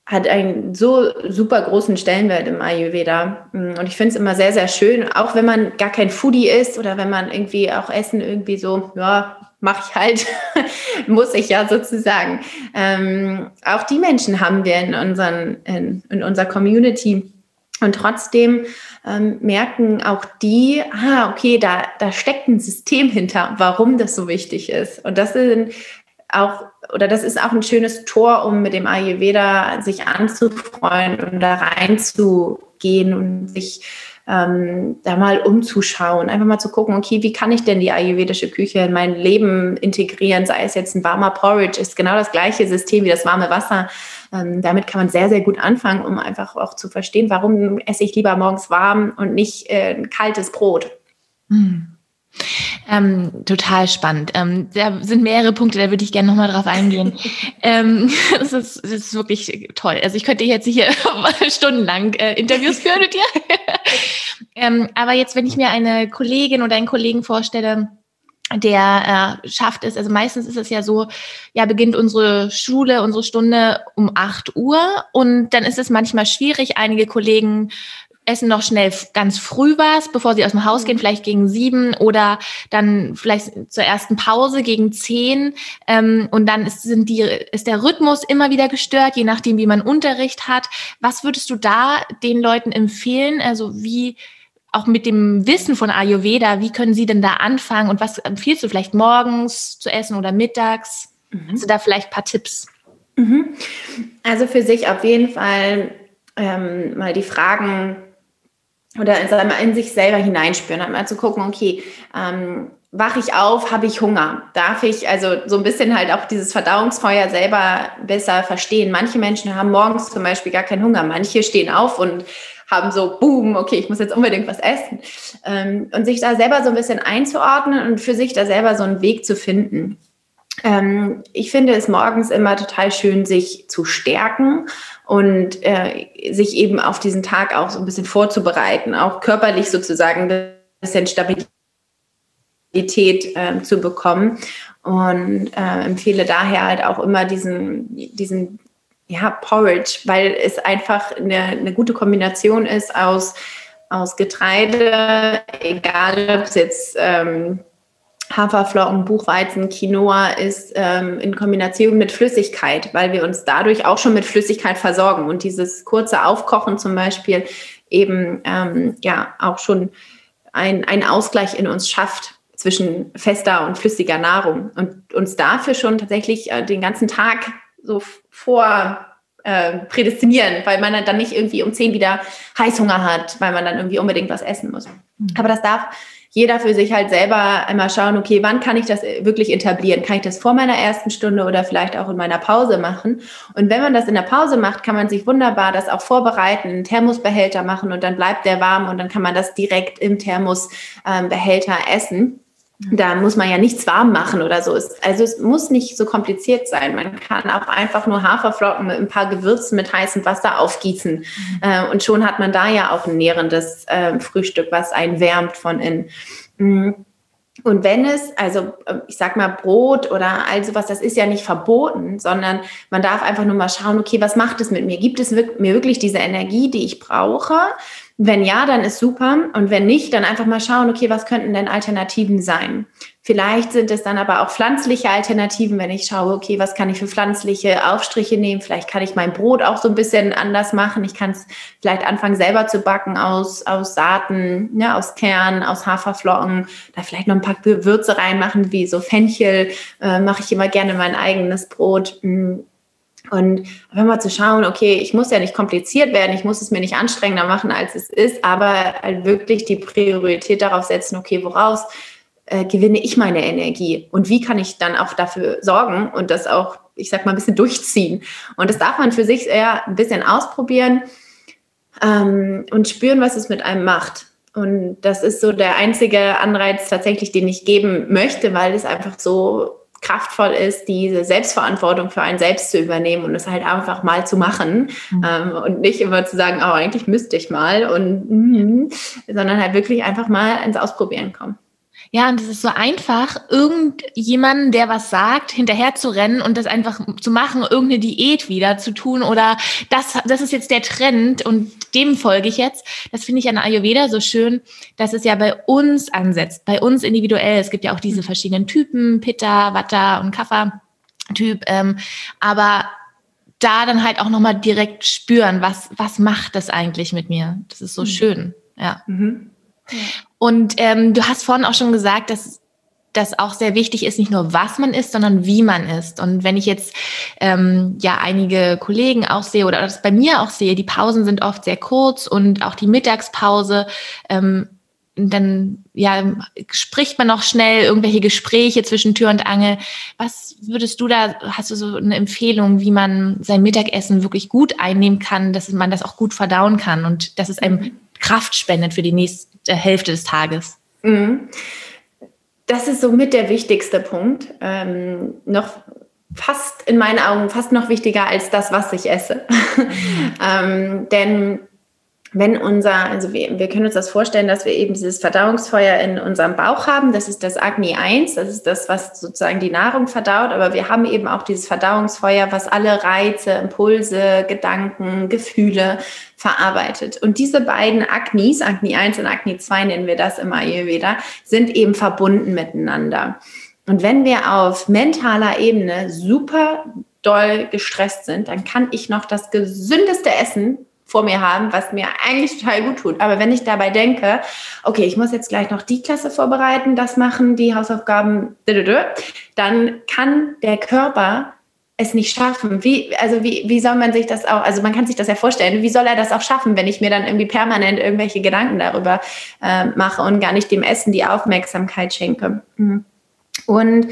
[SPEAKER 2] hat einen so super großen Stellenwert im Ayurveda. Mm, und ich finde es immer sehr, sehr schön, auch wenn man gar kein Foodie ist oder wenn man irgendwie auch Essen irgendwie so, ja, mache ich halt, muss ich ja sozusagen. Ähm, auch die Menschen haben wir in, unseren, in, in unserer Community. Und trotzdem ähm, merken auch die, ah, okay, da, da steckt ein System hinter, warum das so wichtig ist. Und das sind auch, oder das ist auch ein schönes Tor, um mit dem Ayurveda sich anzufreuen und da reinzugehen und sich ähm, da mal umzuschauen, einfach mal zu gucken, okay, wie kann ich denn die ayurvedische Küche in mein Leben integrieren, sei es jetzt ein warmer Porridge, ist genau das gleiche System wie das warme Wasser. Ähm, damit kann man sehr, sehr gut anfangen, um einfach auch zu verstehen, warum esse ich lieber morgens warm und nicht äh, kaltes Brot.
[SPEAKER 1] Hm. Ähm, total spannend. Ähm, da sind mehrere Punkte, da würde ich gerne nochmal drauf eingehen. ähm, das, ist, das ist wirklich toll. Also ich könnte jetzt hier stundenlang äh, Interviews führen mit dir. ähm, aber jetzt, wenn ich mir eine Kollegin oder einen Kollegen vorstelle, der äh, schafft es, also meistens ist es ja so, ja, beginnt unsere Schule, unsere Stunde um 8 Uhr und dann ist es manchmal schwierig. Einige Kollegen essen noch schnell ganz früh was, bevor sie aus dem Haus gehen, vielleicht gegen sieben oder dann vielleicht zur ersten Pause gegen zehn. Ähm, und dann ist, sind die, ist der Rhythmus immer wieder gestört, je nachdem, wie man Unterricht hat. Was würdest du da den Leuten empfehlen? Also wie auch mit dem Wissen von Ayurveda, wie können sie denn da anfangen und was empfiehlst du vielleicht morgens zu essen oder mittags? Mhm. Hast du da vielleicht ein paar Tipps?
[SPEAKER 2] Mhm. Also für sich auf jeden Fall ähm, mal die Fragen oder in, in sich selber hineinspüren, einmal zu gucken, okay, ähm, wache ich auf, habe ich Hunger? Darf ich also so ein bisschen halt auch dieses Verdauungsfeuer selber besser verstehen? Manche Menschen haben morgens zum Beispiel gar keinen Hunger, manche stehen auf und haben so, boom, okay, ich muss jetzt unbedingt was essen. Ähm, und sich da selber so ein bisschen einzuordnen und für sich da selber so einen Weg zu finden. Ähm, ich finde es morgens immer total schön, sich zu stärken und äh, sich eben auf diesen Tag auch so ein bisschen vorzubereiten, auch körperlich sozusagen ein bisschen Stabilität äh, zu bekommen. Und äh, empfehle daher halt auch immer diesen, diesen ja, Porridge, weil es einfach eine, eine gute Kombination ist aus, aus Getreide, egal ob es jetzt ähm, Haferflocken, Buchweizen, Quinoa ist ähm, in Kombination mit Flüssigkeit, weil wir uns dadurch auch schon mit Flüssigkeit versorgen und dieses kurze Aufkochen zum Beispiel eben ähm, ja auch schon ein, einen Ausgleich in uns schafft zwischen fester und flüssiger Nahrung und uns dafür schon tatsächlich äh, den ganzen Tag so vor äh, prädestinieren, weil man dann nicht irgendwie um 10 wieder Heißhunger hat, weil man dann irgendwie unbedingt was essen muss. Mhm. Aber das darf jeder für sich halt selber einmal schauen, okay, wann kann ich das wirklich etablieren? Kann ich das vor meiner ersten Stunde oder vielleicht auch in meiner Pause machen? Und wenn man das in der Pause macht, kann man sich wunderbar das auch vorbereiten, einen Thermosbehälter machen und dann bleibt der warm und dann kann man das direkt im Thermosbehälter essen. Da muss man ja nichts warm machen oder so. Also es muss nicht so kompliziert sein. Man kann auch einfach nur Haferflocken mit ein paar Gewürzen mit heißem Wasser aufgießen. Mhm. und schon hat man da ja auch ein nährendes ähm, Frühstück, was einen wärmt von innen. Mhm. Und wenn es, also ähm, ich sag mal Brot oder all sowas, das ist ja nicht verboten, sondern man darf einfach nur mal schauen, okay, was macht es mit mir? Gibt es mir wirklich diese Energie, die ich brauche? Wenn ja, dann ist super. Und wenn nicht, dann einfach mal schauen, okay, was könnten denn Alternativen sein? Vielleicht sind es dann aber auch pflanzliche Alternativen, wenn ich schaue, okay, was kann ich für pflanzliche Aufstriche nehmen? Vielleicht kann ich mein Brot auch so ein bisschen anders machen. Ich kann es vielleicht anfangen selber zu backen aus, aus Saaten, ne, aus Kern, aus Haferflocken, da vielleicht noch ein paar Gewürze reinmachen, wie so Fenchel, äh, mache ich immer gerne mein eigenes Brot. Mm. Und einfach mal zu schauen, okay, ich muss ja nicht kompliziert werden, ich muss es mir nicht anstrengender machen, als es ist, aber halt wirklich die Priorität darauf setzen, okay, woraus äh, gewinne ich meine Energie und wie kann ich dann auch dafür sorgen und das auch, ich sag mal, ein bisschen durchziehen. Und das darf man für sich eher ein bisschen ausprobieren ähm, und spüren, was es mit einem macht. Und das ist so der einzige Anreiz tatsächlich, den ich geben möchte, weil es einfach so kraftvoll ist, diese Selbstverantwortung für einen selbst zu übernehmen und es halt einfach mal zu machen mhm. ähm, und nicht immer zu sagen, oh, eigentlich müsste ich mal und mm, sondern halt wirklich einfach mal ins Ausprobieren kommen.
[SPEAKER 1] Ja, und es ist so einfach, irgendjemanden, der was sagt, hinterher zu rennen und das einfach zu machen, irgendeine Diät wieder zu tun oder das, das ist jetzt der Trend und dem folge ich jetzt. Das finde ich an Ayurveda so schön, dass es ja bei uns ansetzt, bei uns individuell. Es gibt ja auch diese mhm. verschiedenen Typen, Pitta, Vata und Kapha-Typ, ähm, aber da dann halt auch nochmal direkt spüren, was, was macht das eigentlich mit mir? Das ist so mhm. schön, ja. Mhm. Und ähm, du hast vorhin auch schon gesagt, dass das auch sehr wichtig ist, nicht nur was man isst, sondern wie man isst. Und wenn ich jetzt ähm, ja einige Kollegen auch sehe oder das bei mir auch sehe, die Pausen sind oft sehr kurz und auch die Mittagspause, ähm, dann ja spricht man noch schnell irgendwelche Gespräche zwischen Tür und Angel. Was würdest du da, hast du so eine Empfehlung, wie man sein Mittagessen wirklich gut einnehmen kann, dass man das auch gut verdauen kann und dass es einem. Kraft spendet für die nächste Hälfte des Tages. Mhm.
[SPEAKER 2] Das ist somit der wichtigste Punkt. Ähm, noch fast in meinen Augen fast noch wichtiger als das, was ich esse. Ähm, denn wenn unser, also wir, wir können uns das vorstellen, dass wir eben dieses Verdauungsfeuer in unserem Bauch haben. Das ist das Agni 1, das ist das, was sozusagen die Nahrung verdaut. Aber wir haben eben auch dieses Verdauungsfeuer, was alle Reize, Impulse, Gedanken, Gefühle verarbeitet. Und diese beiden Agnis, Agni 1 und Agni 2 nennen wir das im Ayurveda, sind eben verbunden miteinander. Und wenn wir auf mentaler Ebene super doll gestresst sind, dann kann ich noch das gesündeste Essen vor mir haben, was mir eigentlich total gut tut. Aber wenn ich dabei denke, okay, ich muss jetzt gleich noch die Klasse vorbereiten, das machen, die Hausaufgaben, dann kann der Körper es nicht schaffen. Wie, also wie, wie soll man sich das auch, also man kann sich das ja vorstellen, wie soll er das auch schaffen, wenn ich mir dann irgendwie permanent irgendwelche Gedanken darüber äh, mache und gar nicht dem Essen die Aufmerksamkeit schenke. Mhm. Und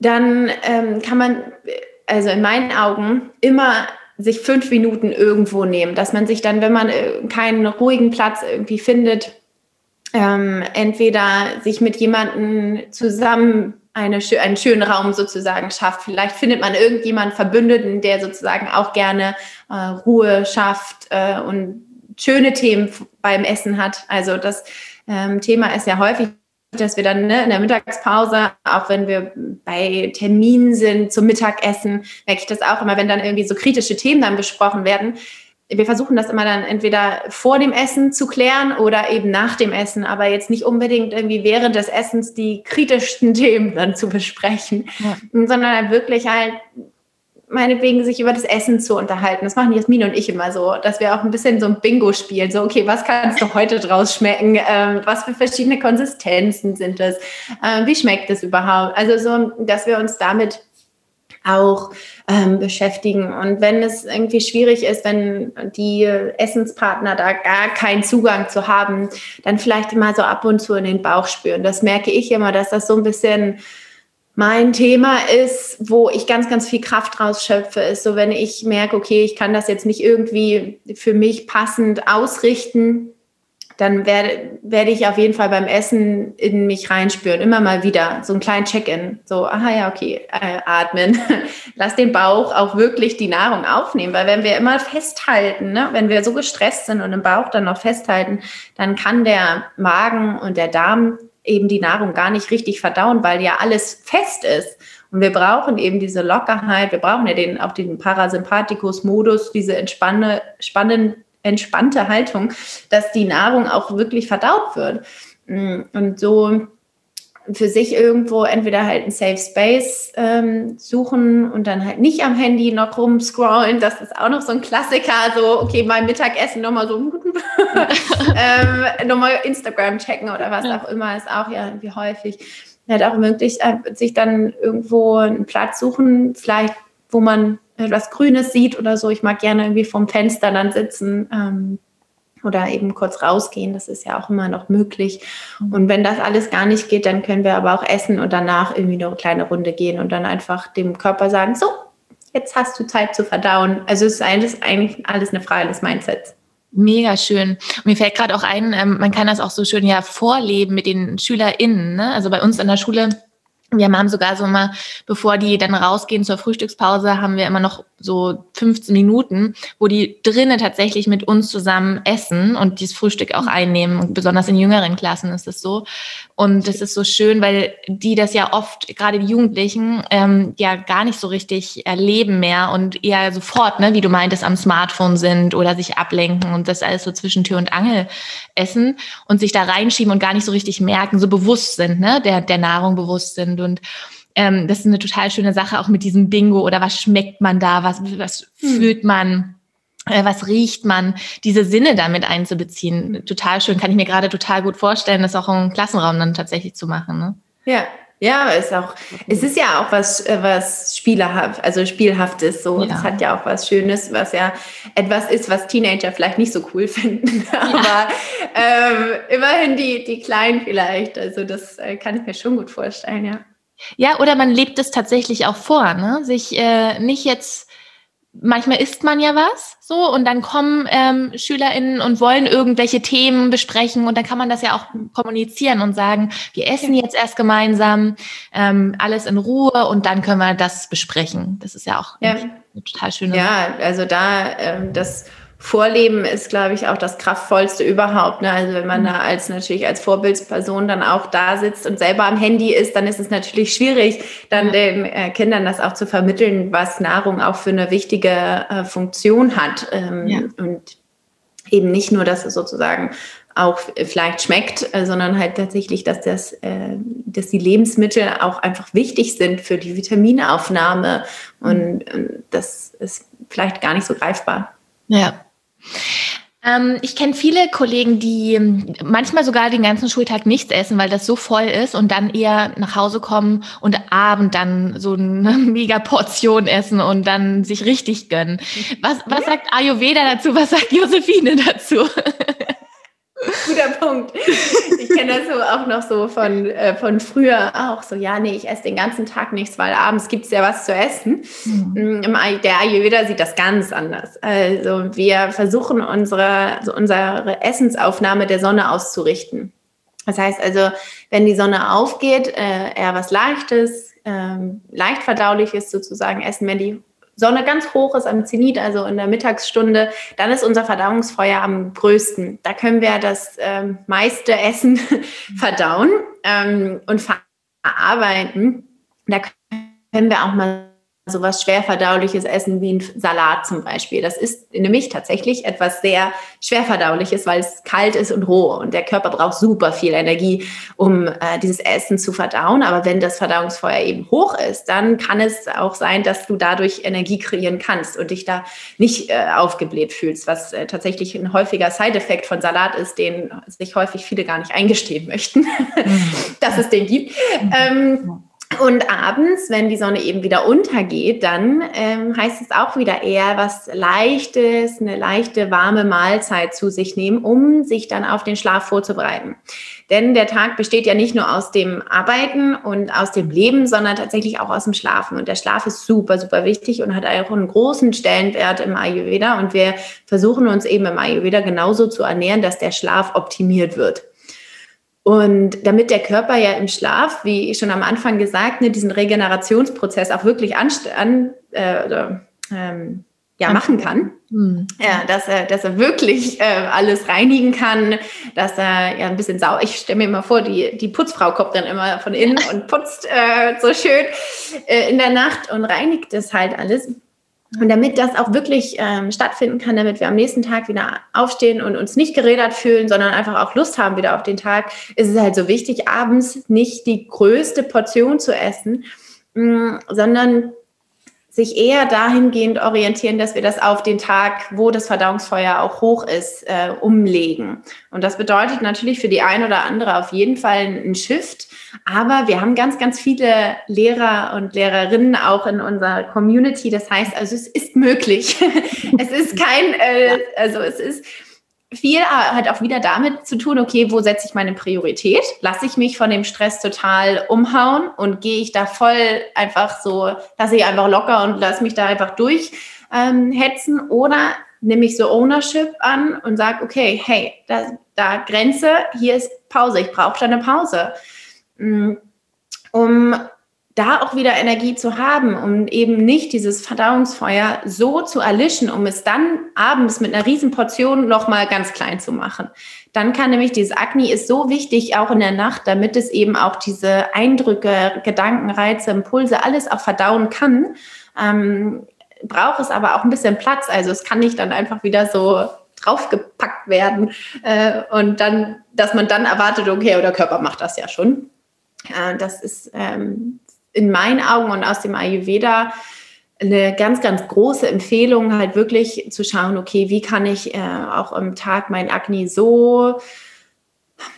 [SPEAKER 2] dann ähm, kann man, also in meinen Augen, immer sich fünf Minuten irgendwo nehmen, dass man sich dann, wenn man äh, keinen ruhigen Platz irgendwie findet, ähm, entweder sich mit jemandem zusammen eine, einen schönen Raum sozusagen schafft. Vielleicht findet man irgendjemanden Verbündeten, der sozusagen auch gerne äh, Ruhe schafft äh, und schöne Themen beim Essen hat. Also das ähm, Thema ist ja häufig dass wir dann ne, in der Mittagspause, auch wenn wir bei Terminen sind zum Mittagessen, merke ich das auch immer, wenn dann irgendwie so kritische Themen dann besprochen werden. Wir versuchen das immer dann entweder vor dem Essen zu klären oder eben nach dem Essen, aber jetzt nicht unbedingt irgendwie während des Essens die kritischsten Themen dann zu besprechen, ja. sondern wirklich halt meinetwegen sich über das Essen zu unterhalten. Das machen Jasmin und ich immer so, dass wir auch ein bisschen so ein Bingo spielen. So, okay, was kannst du heute draus schmecken? Ähm, was für verschiedene Konsistenzen sind das? Ähm, wie schmeckt es überhaupt? Also so, dass wir uns damit auch ähm, beschäftigen. Und wenn es irgendwie schwierig ist, wenn die Essenspartner da gar keinen Zugang zu haben, dann vielleicht mal so ab und zu in den Bauch spüren. Das merke ich immer, dass das so ein bisschen mein Thema ist, wo ich ganz, ganz viel Kraft rausschöpfe, ist so, wenn ich merke, okay, ich kann das jetzt nicht irgendwie für mich passend ausrichten, dann werde, werde ich auf jeden Fall beim Essen in mich reinspüren, immer mal wieder, so ein kleinen Check-in, so, aha, ja, okay, äh, atmen, lass den Bauch auch wirklich die Nahrung aufnehmen, weil wenn wir immer festhalten, ne, wenn wir so gestresst sind und im Bauch dann noch festhalten, dann kann der Magen und der Darm eben die Nahrung gar nicht richtig verdauen, weil ja alles fest ist. Und wir brauchen eben diese Lockerheit, wir brauchen ja den, auch den Parasympathikus-Modus, diese entspannende, spannende, entspannte Haltung, dass die Nahrung auch wirklich verdaut wird. Mm, und so für sich irgendwo entweder halt ein Safe Space ähm, suchen und dann halt nicht am Handy noch rumscrollen. Das ist auch noch so ein Klassiker. So, okay, mein Mittagessen nochmal so ähm, nochmal Instagram checken oder was auch immer, ist auch ja irgendwie häufig. Halt auch möglich, äh, sich dann irgendwo einen Platz suchen, vielleicht wo man etwas Grünes sieht oder so. Ich mag gerne irgendwie vom Fenster dann sitzen. Ähm, oder eben kurz rausgehen. Das ist ja auch immer noch möglich. Mhm. Und wenn das alles gar nicht geht, dann können wir aber auch essen und danach irgendwie eine kleine Runde gehen und dann einfach dem Körper sagen, so, jetzt hast du Zeit zu verdauen. Also es ist eigentlich alles eine Frage des Mindsets.
[SPEAKER 1] Mega schön. Und mir fällt gerade auch ein, ähm, man kann das auch so schön ja vorleben mit den SchülerInnen. Ne? Also bei uns in der Schule wir haben sogar so mal, bevor die dann rausgehen zur Frühstückspause, haben wir immer noch so 15 Minuten, wo die drinnen tatsächlich mit uns zusammen essen und dieses Frühstück auch einnehmen. Und besonders in jüngeren Klassen ist es so. Und das ist so schön, weil die das ja oft, gerade die Jugendlichen, ähm, ja gar nicht so richtig erleben mehr und eher sofort, ne, wie du meintest, am Smartphone sind oder sich ablenken und das alles so zwischen Tür und Angel essen und sich da reinschieben und gar nicht so richtig merken, so bewusst sind, ne, der, der Nahrung bewusst sind. Und ähm, das ist eine total schöne Sache, auch mit diesem Bingo oder was schmeckt man da, was, was hm. fühlt man äh, was riecht man, diese Sinne damit einzubeziehen. Total schön, kann ich mir gerade total gut vorstellen, das auch im Klassenraum dann tatsächlich zu machen. Ne?
[SPEAKER 2] Ja, ja, ist auch, es ist ja auch was, äh, was spielerhaft, also spielhaftes so. Ja. Das hat ja auch was Schönes, was ja etwas ist, was Teenager vielleicht nicht so cool finden. Ja. Aber ähm, immerhin die, die Kleinen vielleicht. Also das äh, kann ich mir schon gut vorstellen, ja.
[SPEAKER 1] Ja, oder man lebt es tatsächlich auch vor, ne? Sich äh, nicht jetzt manchmal isst man ja was so und dann kommen ähm, SchülerInnen und wollen irgendwelche Themen besprechen und dann kann man das ja auch kommunizieren und sagen, wir essen jetzt erst gemeinsam, ähm, alles in Ruhe und dann können wir das besprechen. Das ist ja auch ja. eine total schöne
[SPEAKER 2] Ja, also da ähm, das Vorleben ist, glaube ich, auch das kraftvollste überhaupt. Ne? Also wenn man mhm. da als natürlich als Vorbildsperson dann auch da sitzt und selber am Handy ist, dann ist es natürlich schwierig, dann ja. den äh, Kindern das auch zu vermitteln, was Nahrung auch für eine wichtige äh, Funktion hat. Ähm, ja. Und eben nicht nur, dass es sozusagen auch vielleicht schmeckt, äh, sondern halt tatsächlich, dass das, äh, dass die Lebensmittel auch einfach wichtig sind für die Vitaminaufnahme. Mhm. Und, und das ist vielleicht gar nicht so greifbar.
[SPEAKER 1] Ja, ich kenne viele Kollegen, die manchmal sogar den ganzen Schultag nichts essen, weil das so voll ist und dann eher nach Hause kommen und Abend dann so eine mega Portion essen und dann sich richtig gönnen. Was, was sagt Ayurveda dazu? Was sagt Josephine dazu?
[SPEAKER 2] Guter Punkt. Ich kenne das so auch noch so von, äh, von früher auch so, ja, nee, ich esse den ganzen Tag nichts, weil abends gibt es ja was zu essen. Mhm. Mm, der Ayurveda sieht das ganz anders. Also wir versuchen unsere, also unsere Essensaufnahme der Sonne auszurichten. Das heißt also, wenn die Sonne aufgeht, äh, eher was Leichtes, äh, leicht verdauliches sozusagen essen, wenn die Sonne ganz hoch ist am Zenit, also in der Mittagsstunde, dann ist unser Verdauungsfeuer am größten. Da können wir das ähm, meiste Essen verdauen ähm, und verarbeiten. Da können wir auch mal sowas schwerverdauliches essen wie ein Salat zum Beispiel. Das ist nämlich tatsächlich etwas sehr schwerverdauliches, weil es kalt ist und roh und der Körper braucht super viel Energie, um äh, dieses Essen zu verdauen. Aber wenn das Verdauungsfeuer eben hoch ist, dann kann es auch sein, dass du dadurch Energie kreieren kannst und dich da nicht äh, aufgebläht fühlst, was äh, tatsächlich ein häufiger Side-Effekt von Salat ist, den sich häufig viele gar nicht eingestehen möchten, mhm. dass es den gibt. Mhm. Ähm, und abends, wenn die Sonne eben wieder untergeht, dann ähm, heißt es auch wieder eher was Leichtes, eine leichte, warme Mahlzeit zu sich nehmen, um sich dann auf den Schlaf vorzubereiten. Denn der Tag besteht ja nicht nur aus dem Arbeiten und aus dem Leben, sondern tatsächlich auch aus dem Schlafen. Und der Schlaf ist super, super wichtig und hat auch einen großen Stellenwert im Ayurveda. Und wir versuchen uns eben im Ayurveda genauso zu ernähren, dass der Schlaf optimiert wird. Und damit der Körper ja im Schlaf, wie ich schon am Anfang gesagt, ne, diesen Regenerationsprozess auch wirklich an, an äh, ähm, ja machen kann. Mhm. Ja, dass er, dass er wirklich äh, alles reinigen kann, dass er ja ein bisschen sauber. Ich stelle mir immer vor, die, die Putzfrau kommt dann immer von innen und putzt äh, so schön äh, in der Nacht und reinigt das halt alles. Und damit das auch wirklich ähm, stattfinden kann, damit wir am nächsten Tag wieder aufstehen und uns nicht gerädert fühlen, sondern einfach auch Lust haben wieder auf den Tag, ist es halt so wichtig, abends nicht die größte Portion zu essen, mh, mm, sondern sich eher dahingehend orientieren, dass wir das auf den Tag, wo das Verdauungsfeuer auch hoch ist, äh, umlegen. Und das bedeutet natürlich für die ein oder andere auf jeden Fall ein Shift. Aber wir haben ganz, ganz viele Lehrer und Lehrerinnen auch in unserer Community. Das heißt, also es ist möglich. es ist kein, äh, also es ist viel hat auch wieder damit zu tun, okay, wo setze ich meine Priorität? Lasse ich mich von dem Stress total umhauen und gehe ich da voll einfach so, lasse ich einfach locker und lasse mich da einfach durchhetzen? Ähm, oder nehme ich so Ownership an und sage, okay, hey, da, da Grenze, hier ist Pause, ich brauche da eine Pause. Mm, um da auch wieder Energie zu haben, um eben nicht dieses Verdauungsfeuer so zu erlischen, um es dann abends mit einer riesen Portion nochmal ganz klein zu machen. Dann kann nämlich dieses Agni ist so wichtig, auch in der Nacht, damit es eben auch diese Eindrücke, Gedanken, Reize, Impulse, alles auch verdauen kann. Ähm, braucht es aber auch ein bisschen Platz. Also es kann nicht dann einfach wieder so draufgepackt werden äh, und dann, dass man dann erwartet, okay, der Körper macht das ja schon. Äh, das ist ähm, in meinen Augen und aus dem Ayurveda eine ganz, ganz große Empfehlung, halt wirklich zu schauen, okay, wie kann ich äh, auch am Tag mein Akne so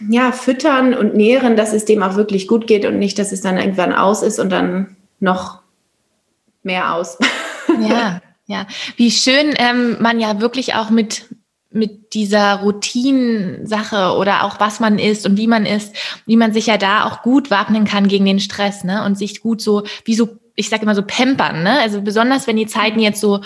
[SPEAKER 2] ja, füttern und nähren, dass es dem auch wirklich gut geht und nicht, dass es dann irgendwann aus ist und dann noch mehr aus.
[SPEAKER 1] Ja, ja. Wie schön ähm, man ja wirklich auch mit mit dieser Routinensache oder auch was man isst und wie man isst, wie man sich ja da auch gut wappnen kann gegen den Stress, ne? Und sich gut so, wie so, ich sage immer so pampern, ne? Also besonders wenn die Zeiten jetzt so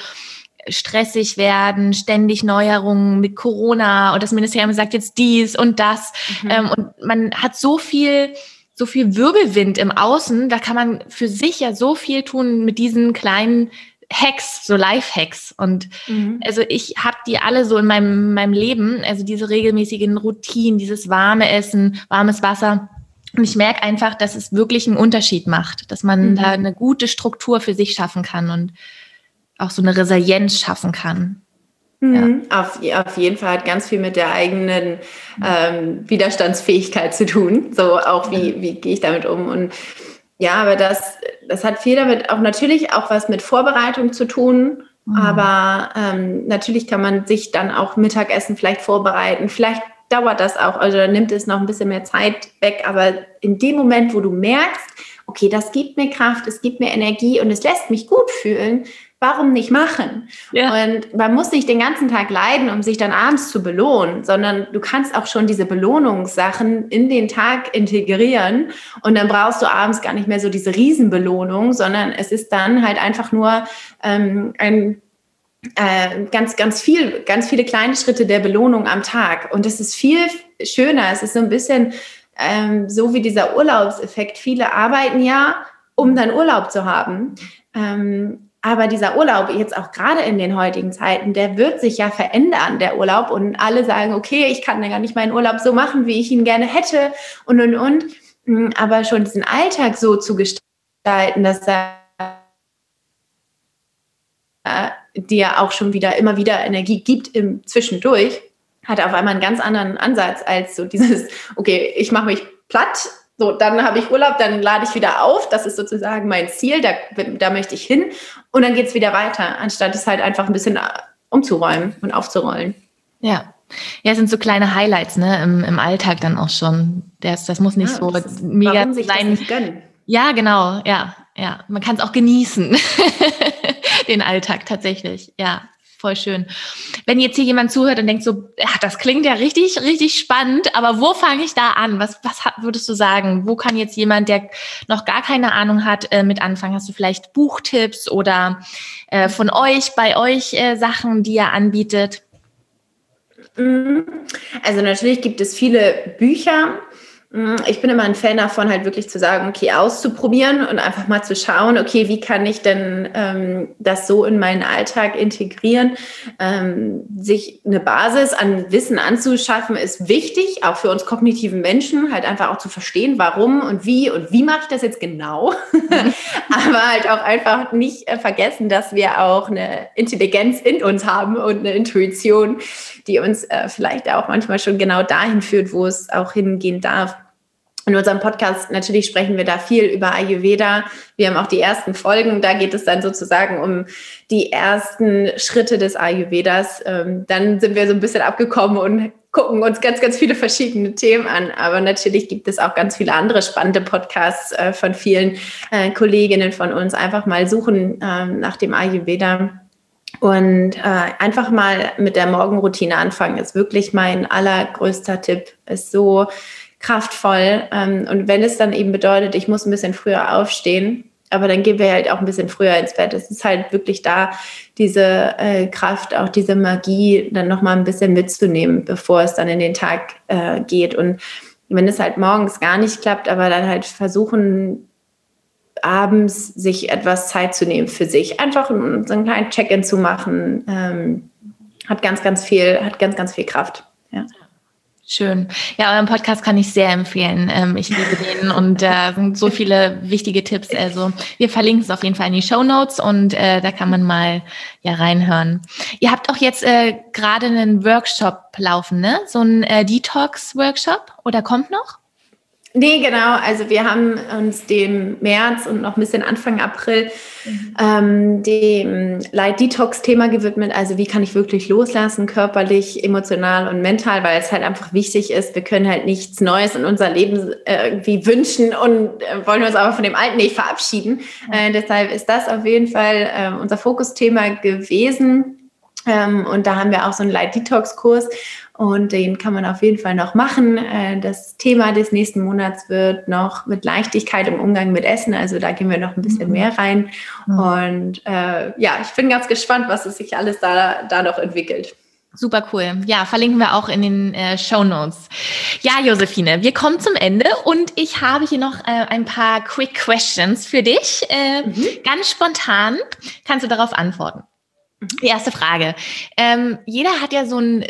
[SPEAKER 1] stressig werden, ständig Neuerungen mit Corona und das Ministerium sagt jetzt dies und das. Mhm. Ähm, und man hat so viel, so viel Wirbelwind im Außen, da kann man für sich ja so viel tun mit diesen kleinen Hacks, so Life-Hacks. Und mhm. also ich habe die alle so in meinem, meinem Leben, also diese regelmäßigen Routinen, dieses warme Essen, warmes Wasser. Und ich merke einfach, dass es wirklich einen Unterschied macht, dass man mhm. da eine gute Struktur für sich schaffen kann und auch so eine Resilienz schaffen kann.
[SPEAKER 2] Mhm. Ja. Auf, auf jeden Fall hat ganz viel mit der eigenen ähm, Widerstandsfähigkeit zu tun. So auch wie, wie gehe ich damit um. Und ja, aber das, das hat viel damit auch natürlich auch was mit Vorbereitung zu tun. Mhm. Aber ähm, natürlich kann man sich dann auch Mittagessen vielleicht vorbereiten. Vielleicht dauert das auch, also nimmt es noch ein bisschen mehr Zeit weg. Aber in dem Moment, wo du merkst, okay, das gibt mir Kraft, es gibt mir Energie und es lässt mich gut fühlen, warum nicht machen? Ja. Und man muss nicht den ganzen Tag leiden, um sich dann abends zu belohnen, sondern du kannst auch schon diese Belohnungssachen in den Tag integrieren und dann brauchst du abends gar nicht mehr so diese Riesenbelohnung, sondern es ist dann halt einfach nur ähm, ein äh, ganz, ganz viel, ganz viele kleine Schritte der Belohnung am Tag. Und es ist viel schöner. Es ist so ein bisschen ähm, so wie dieser Urlaubseffekt. Viele arbeiten ja, um dann Urlaub zu haben. Ähm, aber dieser Urlaub, jetzt auch gerade in den heutigen Zeiten, der wird sich ja verändern, der Urlaub. Und alle sagen, okay, ich kann ja gar nicht meinen Urlaub so machen, wie ich ihn gerne hätte und, und, und. Hm, aber schon diesen Alltag so zu gestalten, dass er dir auch schon wieder immer wieder Energie gibt im Zwischendurch, hat auf einmal einen ganz anderen Ansatz als so dieses, okay, ich mache mich platt so, dann habe ich Urlaub, dann lade ich wieder auf. Das ist sozusagen mein Ziel, da, da möchte ich hin. Und dann geht es wieder weiter, anstatt es halt einfach ein bisschen äh, umzuräumen und aufzurollen.
[SPEAKER 1] Ja. Ja, es sind so kleine Highlights, ne, im, im Alltag dann auch schon. Das, das muss nicht ja, so ist, mega warum sich sein. Das nicht gönnen? Ja, genau, ja, ja. Man kann es auch genießen, den Alltag tatsächlich, ja voll schön. Wenn jetzt hier jemand zuhört und denkt so, ja, das klingt ja richtig, richtig spannend, aber wo fange ich da an? Was, was würdest du sagen? Wo kann jetzt jemand, der noch gar keine Ahnung hat, äh, mit anfangen? Hast du vielleicht Buchtipps oder äh, von euch, bei euch äh, Sachen, die ihr anbietet?
[SPEAKER 2] Mhm. Also natürlich gibt es viele Bücher. Mm, ich bin immer ein Fan davon, halt wirklich zu sagen, okay, auszuprobieren und einfach mal zu schauen, okay, wie kann ich denn ähm, das so in meinen Alltag integrieren? Ähm, sich eine Basis an Wissen anzuschaffen, ist wichtig, auch für uns kognitiven Menschen, halt einfach auch zu verstehen, warum und wie und wie mache ich das jetzt genau. Aber halt auch einfach nicht äh, vergessen, dass wir auch eine Intelligenz in uns haben und eine Intuition, die uns äh, vielleicht auch manchmal schon genau dahin führt, wo es auch hingehen darf in unserem Podcast natürlich sprechen wir da viel über Ayurveda. Wir haben auch die ersten Folgen, da geht es dann sozusagen um die ersten Schritte des Ayurvedas. Ähm, dann sind wir so ein bisschen abgekommen und gucken uns ganz, ganz viele verschiedene Themen an. Aber natürlich gibt es auch ganz viele andere spannende Podcasts äh, von vielen äh, Kolleginnen von uns. Einfach mal suchen ähm, nach dem Ayurveda. Und äh, einfach mal mit der Morgenroutine anfangen, ist wirklich mein allergrößter Tipp. Ist so, kraftvoll. Ähm, und wenn es dann eben bedeutet, ich muss ein bisschen früher aufstehen, aber dann gehen wir halt auch ein bisschen früher ins Bett. Es ist halt wirklich da, diese äh, Kraft, auch diese Magie dann nochmal ein bisschen mitzunehmen, bevor es dann in den Tag äh, geht. Und wenn es halt morgens gar nicht klappt, aber dann halt versuchen, abends sich etwas Zeit zu nehmen für sich. Einfach so einen kleinen Check-in zu machen, ähm, hat ganz, ganz viel, hat ganz, ganz viel Kraft. Ja.
[SPEAKER 1] Schön. Ja, euren Podcast kann ich sehr empfehlen. Ähm, ich liebe den und da äh, sind so viele wichtige Tipps. Also wir verlinken es auf jeden Fall in die Show Notes und äh, da kann man mal ja reinhören. Ihr habt auch jetzt äh, gerade einen Workshop laufen, ne? So ein äh, Detox-Workshop oder kommt noch?
[SPEAKER 2] Nee, genau. Also wir haben uns dem März und noch ein bisschen Anfang April mhm. ähm, dem Light Detox-Thema gewidmet. Also wie kann ich wirklich loslassen, körperlich, emotional und mental, weil es halt einfach wichtig ist. Wir können halt nichts Neues in unser Leben äh, irgendwie wünschen und äh, wollen uns aber von dem Alten nicht verabschieden. Äh, deshalb ist das auf jeden Fall äh, unser Fokusthema gewesen. Ähm, und da haben wir auch so einen Light Detox Kurs und den kann man auf jeden Fall noch machen. Äh, das Thema des nächsten Monats wird noch mit Leichtigkeit im Umgang mit Essen. Also da gehen wir noch ein bisschen mhm. mehr rein. Mhm. Und äh, ja, ich bin ganz gespannt, was es sich alles da, da noch entwickelt.
[SPEAKER 1] Super cool. Ja, verlinken wir auch in den äh, Show Notes. Ja, Josephine, wir kommen zum Ende und ich habe hier noch äh, ein paar Quick Questions für dich. Äh, mhm. Ganz spontan kannst du darauf antworten. Mhm. Die erste Frage. Ähm, jeder hat ja so ein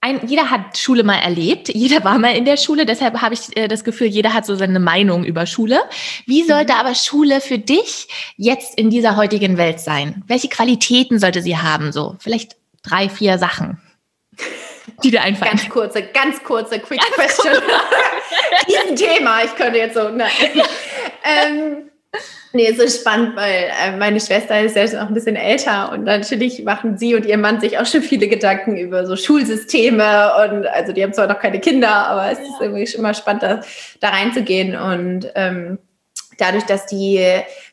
[SPEAKER 1] ein, jeder hat Schule mal erlebt, jeder war mal in der Schule, deshalb habe ich äh, das Gefühl, jeder hat so seine Meinung über Schule. Wie sollte mhm. aber Schule für dich jetzt in dieser heutigen Welt sein? Welche Qualitäten sollte sie haben? So, vielleicht drei, vier Sachen,
[SPEAKER 2] die dir einfallen. Ganz kurze, ganz kurze Quick ganz Question. Diesen Thema, ich könnte jetzt so, nein. ähm, Nee, so spannend, weil äh, meine Schwester ist ja schon auch ein bisschen älter und natürlich machen sie und ihr Mann sich auch schon viele Gedanken über so Schulsysteme und also die haben zwar noch keine Kinder, aber es ja. ist irgendwie schon immer spannend, da, da reinzugehen und ähm, dadurch, dass die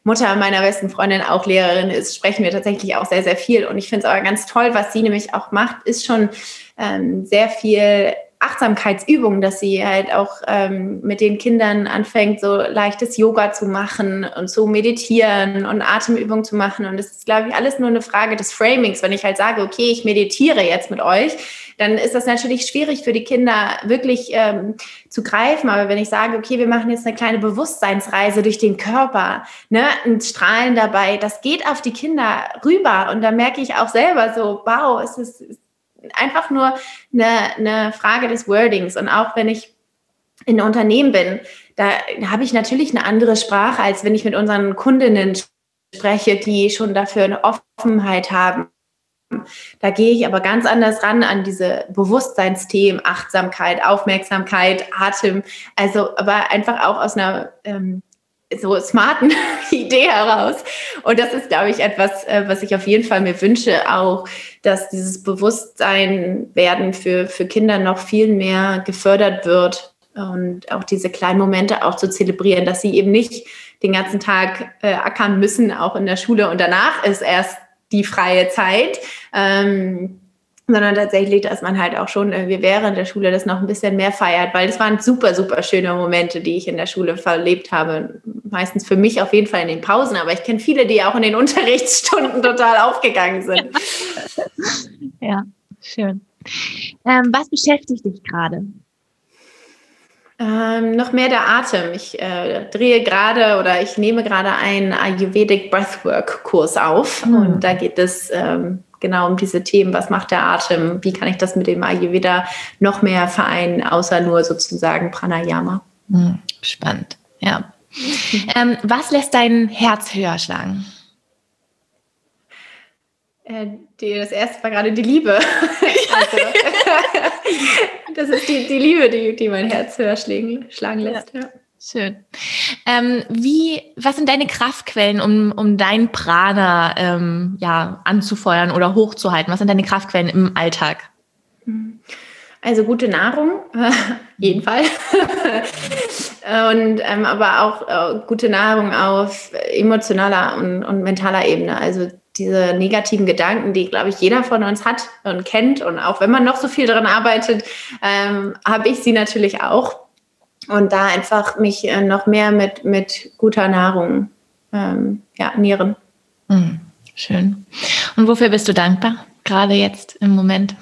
[SPEAKER 2] Mutter meiner besten Freundin auch Lehrerin ist, sprechen wir tatsächlich auch sehr, sehr viel und ich finde es aber ganz toll, was sie nämlich auch macht, ist schon ähm, sehr viel Achtsamkeitsübungen, dass sie halt auch ähm, mit den Kindern anfängt, so leichtes Yoga zu machen und zu meditieren und Atemübungen zu machen. Und es ist, glaube ich, alles nur eine Frage des Framings. Wenn ich halt sage, okay, ich meditiere jetzt mit euch, dann ist das natürlich schwierig für die Kinder wirklich ähm, zu greifen. Aber wenn ich sage, okay, wir machen jetzt eine kleine Bewusstseinsreise durch den Körper, ne, ein Strahlen dabei, das geht auf die Kinder rüber. Und da merke ich auch selber so, wow, es ist, einfach nur eine, eine Frage des Wordings. Und auch wenn ich in Unternehmen bin, da habe ich natürlich eine andere Sprache, als wenn ich mit unseren Kundinnen spreche, die schon dafür eine Offenheit haben. Da gehe ich aber ganz anders ran an diese Bewusstseinsthemen, Achtsamkeit, Aufmerksamkeit, Atem. Also, aber einfach auch aus einer ähm, so smarten Idee heraus. Und das ist, glaube ich, etwas, äh, was ich auf jeden Fall mir wünsche, auch, dass dieses Bewusstsein werden für, für Kinder noch viel mehr gefördert wird und auch diese kleinen Momente auch zu zelebrieren, dass sie eben nicht den ganzen Tag äh, ackern müssen, auch in der Schule und danach ist erst die freie Zeit. Ähm, sondern tatsächlich, dass man halt auch schon irgendwie während der Schule das noch ein bisschen mehr feiert, weil das waren super, super schöne Momente, die ich in der Schule verlebt habe. Meistens für mich auf jeden Fall in den Pausen, aber ich kenne viele, die auch in den Unterrichtsstunden total aufgegangen sind.
[SPEAKER 1] Ja, schön. Ähm, was beschäftigt dich gerade?
[SPEAKER 2] Ähm, noch mehr der Atem. Ich äh, drehe gerade oder ich nehme gerade einen Ayurvedic Breathwork Kurs auf mhm. und da geht es ähm, genau um diese Themen. Was macht der Atem? Wie kann ich das mit dem Ayurveda noch mehr vereinen, außer nur sozusagen Pranayama?
[SPEAKER 1] Mhm. Spannend, ja. Ähm, was lässt dein Herz höher schlagen?
[SPEAKER 2] Äh, die, das erste war gerade die Liebe. also, das ist die, die Liebe, die, die mein Herz höher schlagen, schlagen lässt. Ja. Ja.
[SPEAKER 1] Schön. Ähm, wie, was sind deine Kraftquellen, um, um dein Prana ähm, ja, anzufeuern oder hochzuhalten? Was sind deine Kraftquellen im Alltag?
[SPEAKER 2] Also gute Nahrung, äh, jeden und ähm, aber auch äh, gute Nahrung auf emotionaler und, und mentaler Ebene. Also diese negativen Gedanken, die, glaube ich, jeder von uns hat und kennt. Und auch wenn man noch so viel daran arbeitet, ähm, habe ich sie natürlich auch. Und da einfach mich äh, noch mehr mit, mit guter Nahrung ähm, ja, ernähren.
[SPEAKER 1] Mhm, schön. Und wofür bist du dankbar, gerade jetzt im Moment?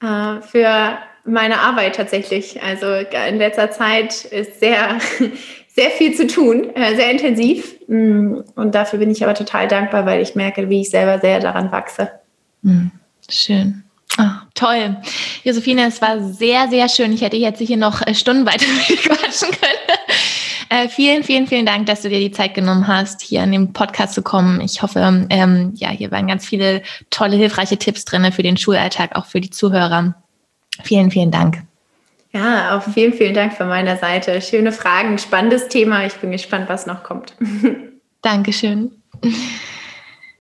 [SPEAKER 2] Äh, für meine Arbeit tatsächlich. Also in letzter Zeit ist sehr, sehr viel zu tun, äh, sehr intensiv. Mm, und dafür bin ich aber total dankbar, weil ich merke, wie ich selber sehr daran wachse.
[SPEAKER 1] Mm, schön. Oh, toll. Josephine, es war sehr, sehr schön. Ich hätte jetzt hier noch äh, Stunden weiter quatschen können. Äh, vielen, vielen, vielen Dank, dass du dir die Zeit genommen hast, hier in den Podcast zu kommen. Ich hoffe, ähm, ja, hier waren ganz viele tolle, hilfreiche Tipps drin für den Schulalltag, auch für die Zuhörer. Vielen, vielen Dank.
[SPEAKER 2] Ja, auch vielen, vielen Dank von meiner Seite. Schöne Fragen, spannendes Thema. Ich bin gespannt, was noch kommt.
[SPEAKER 1] Dankeschön.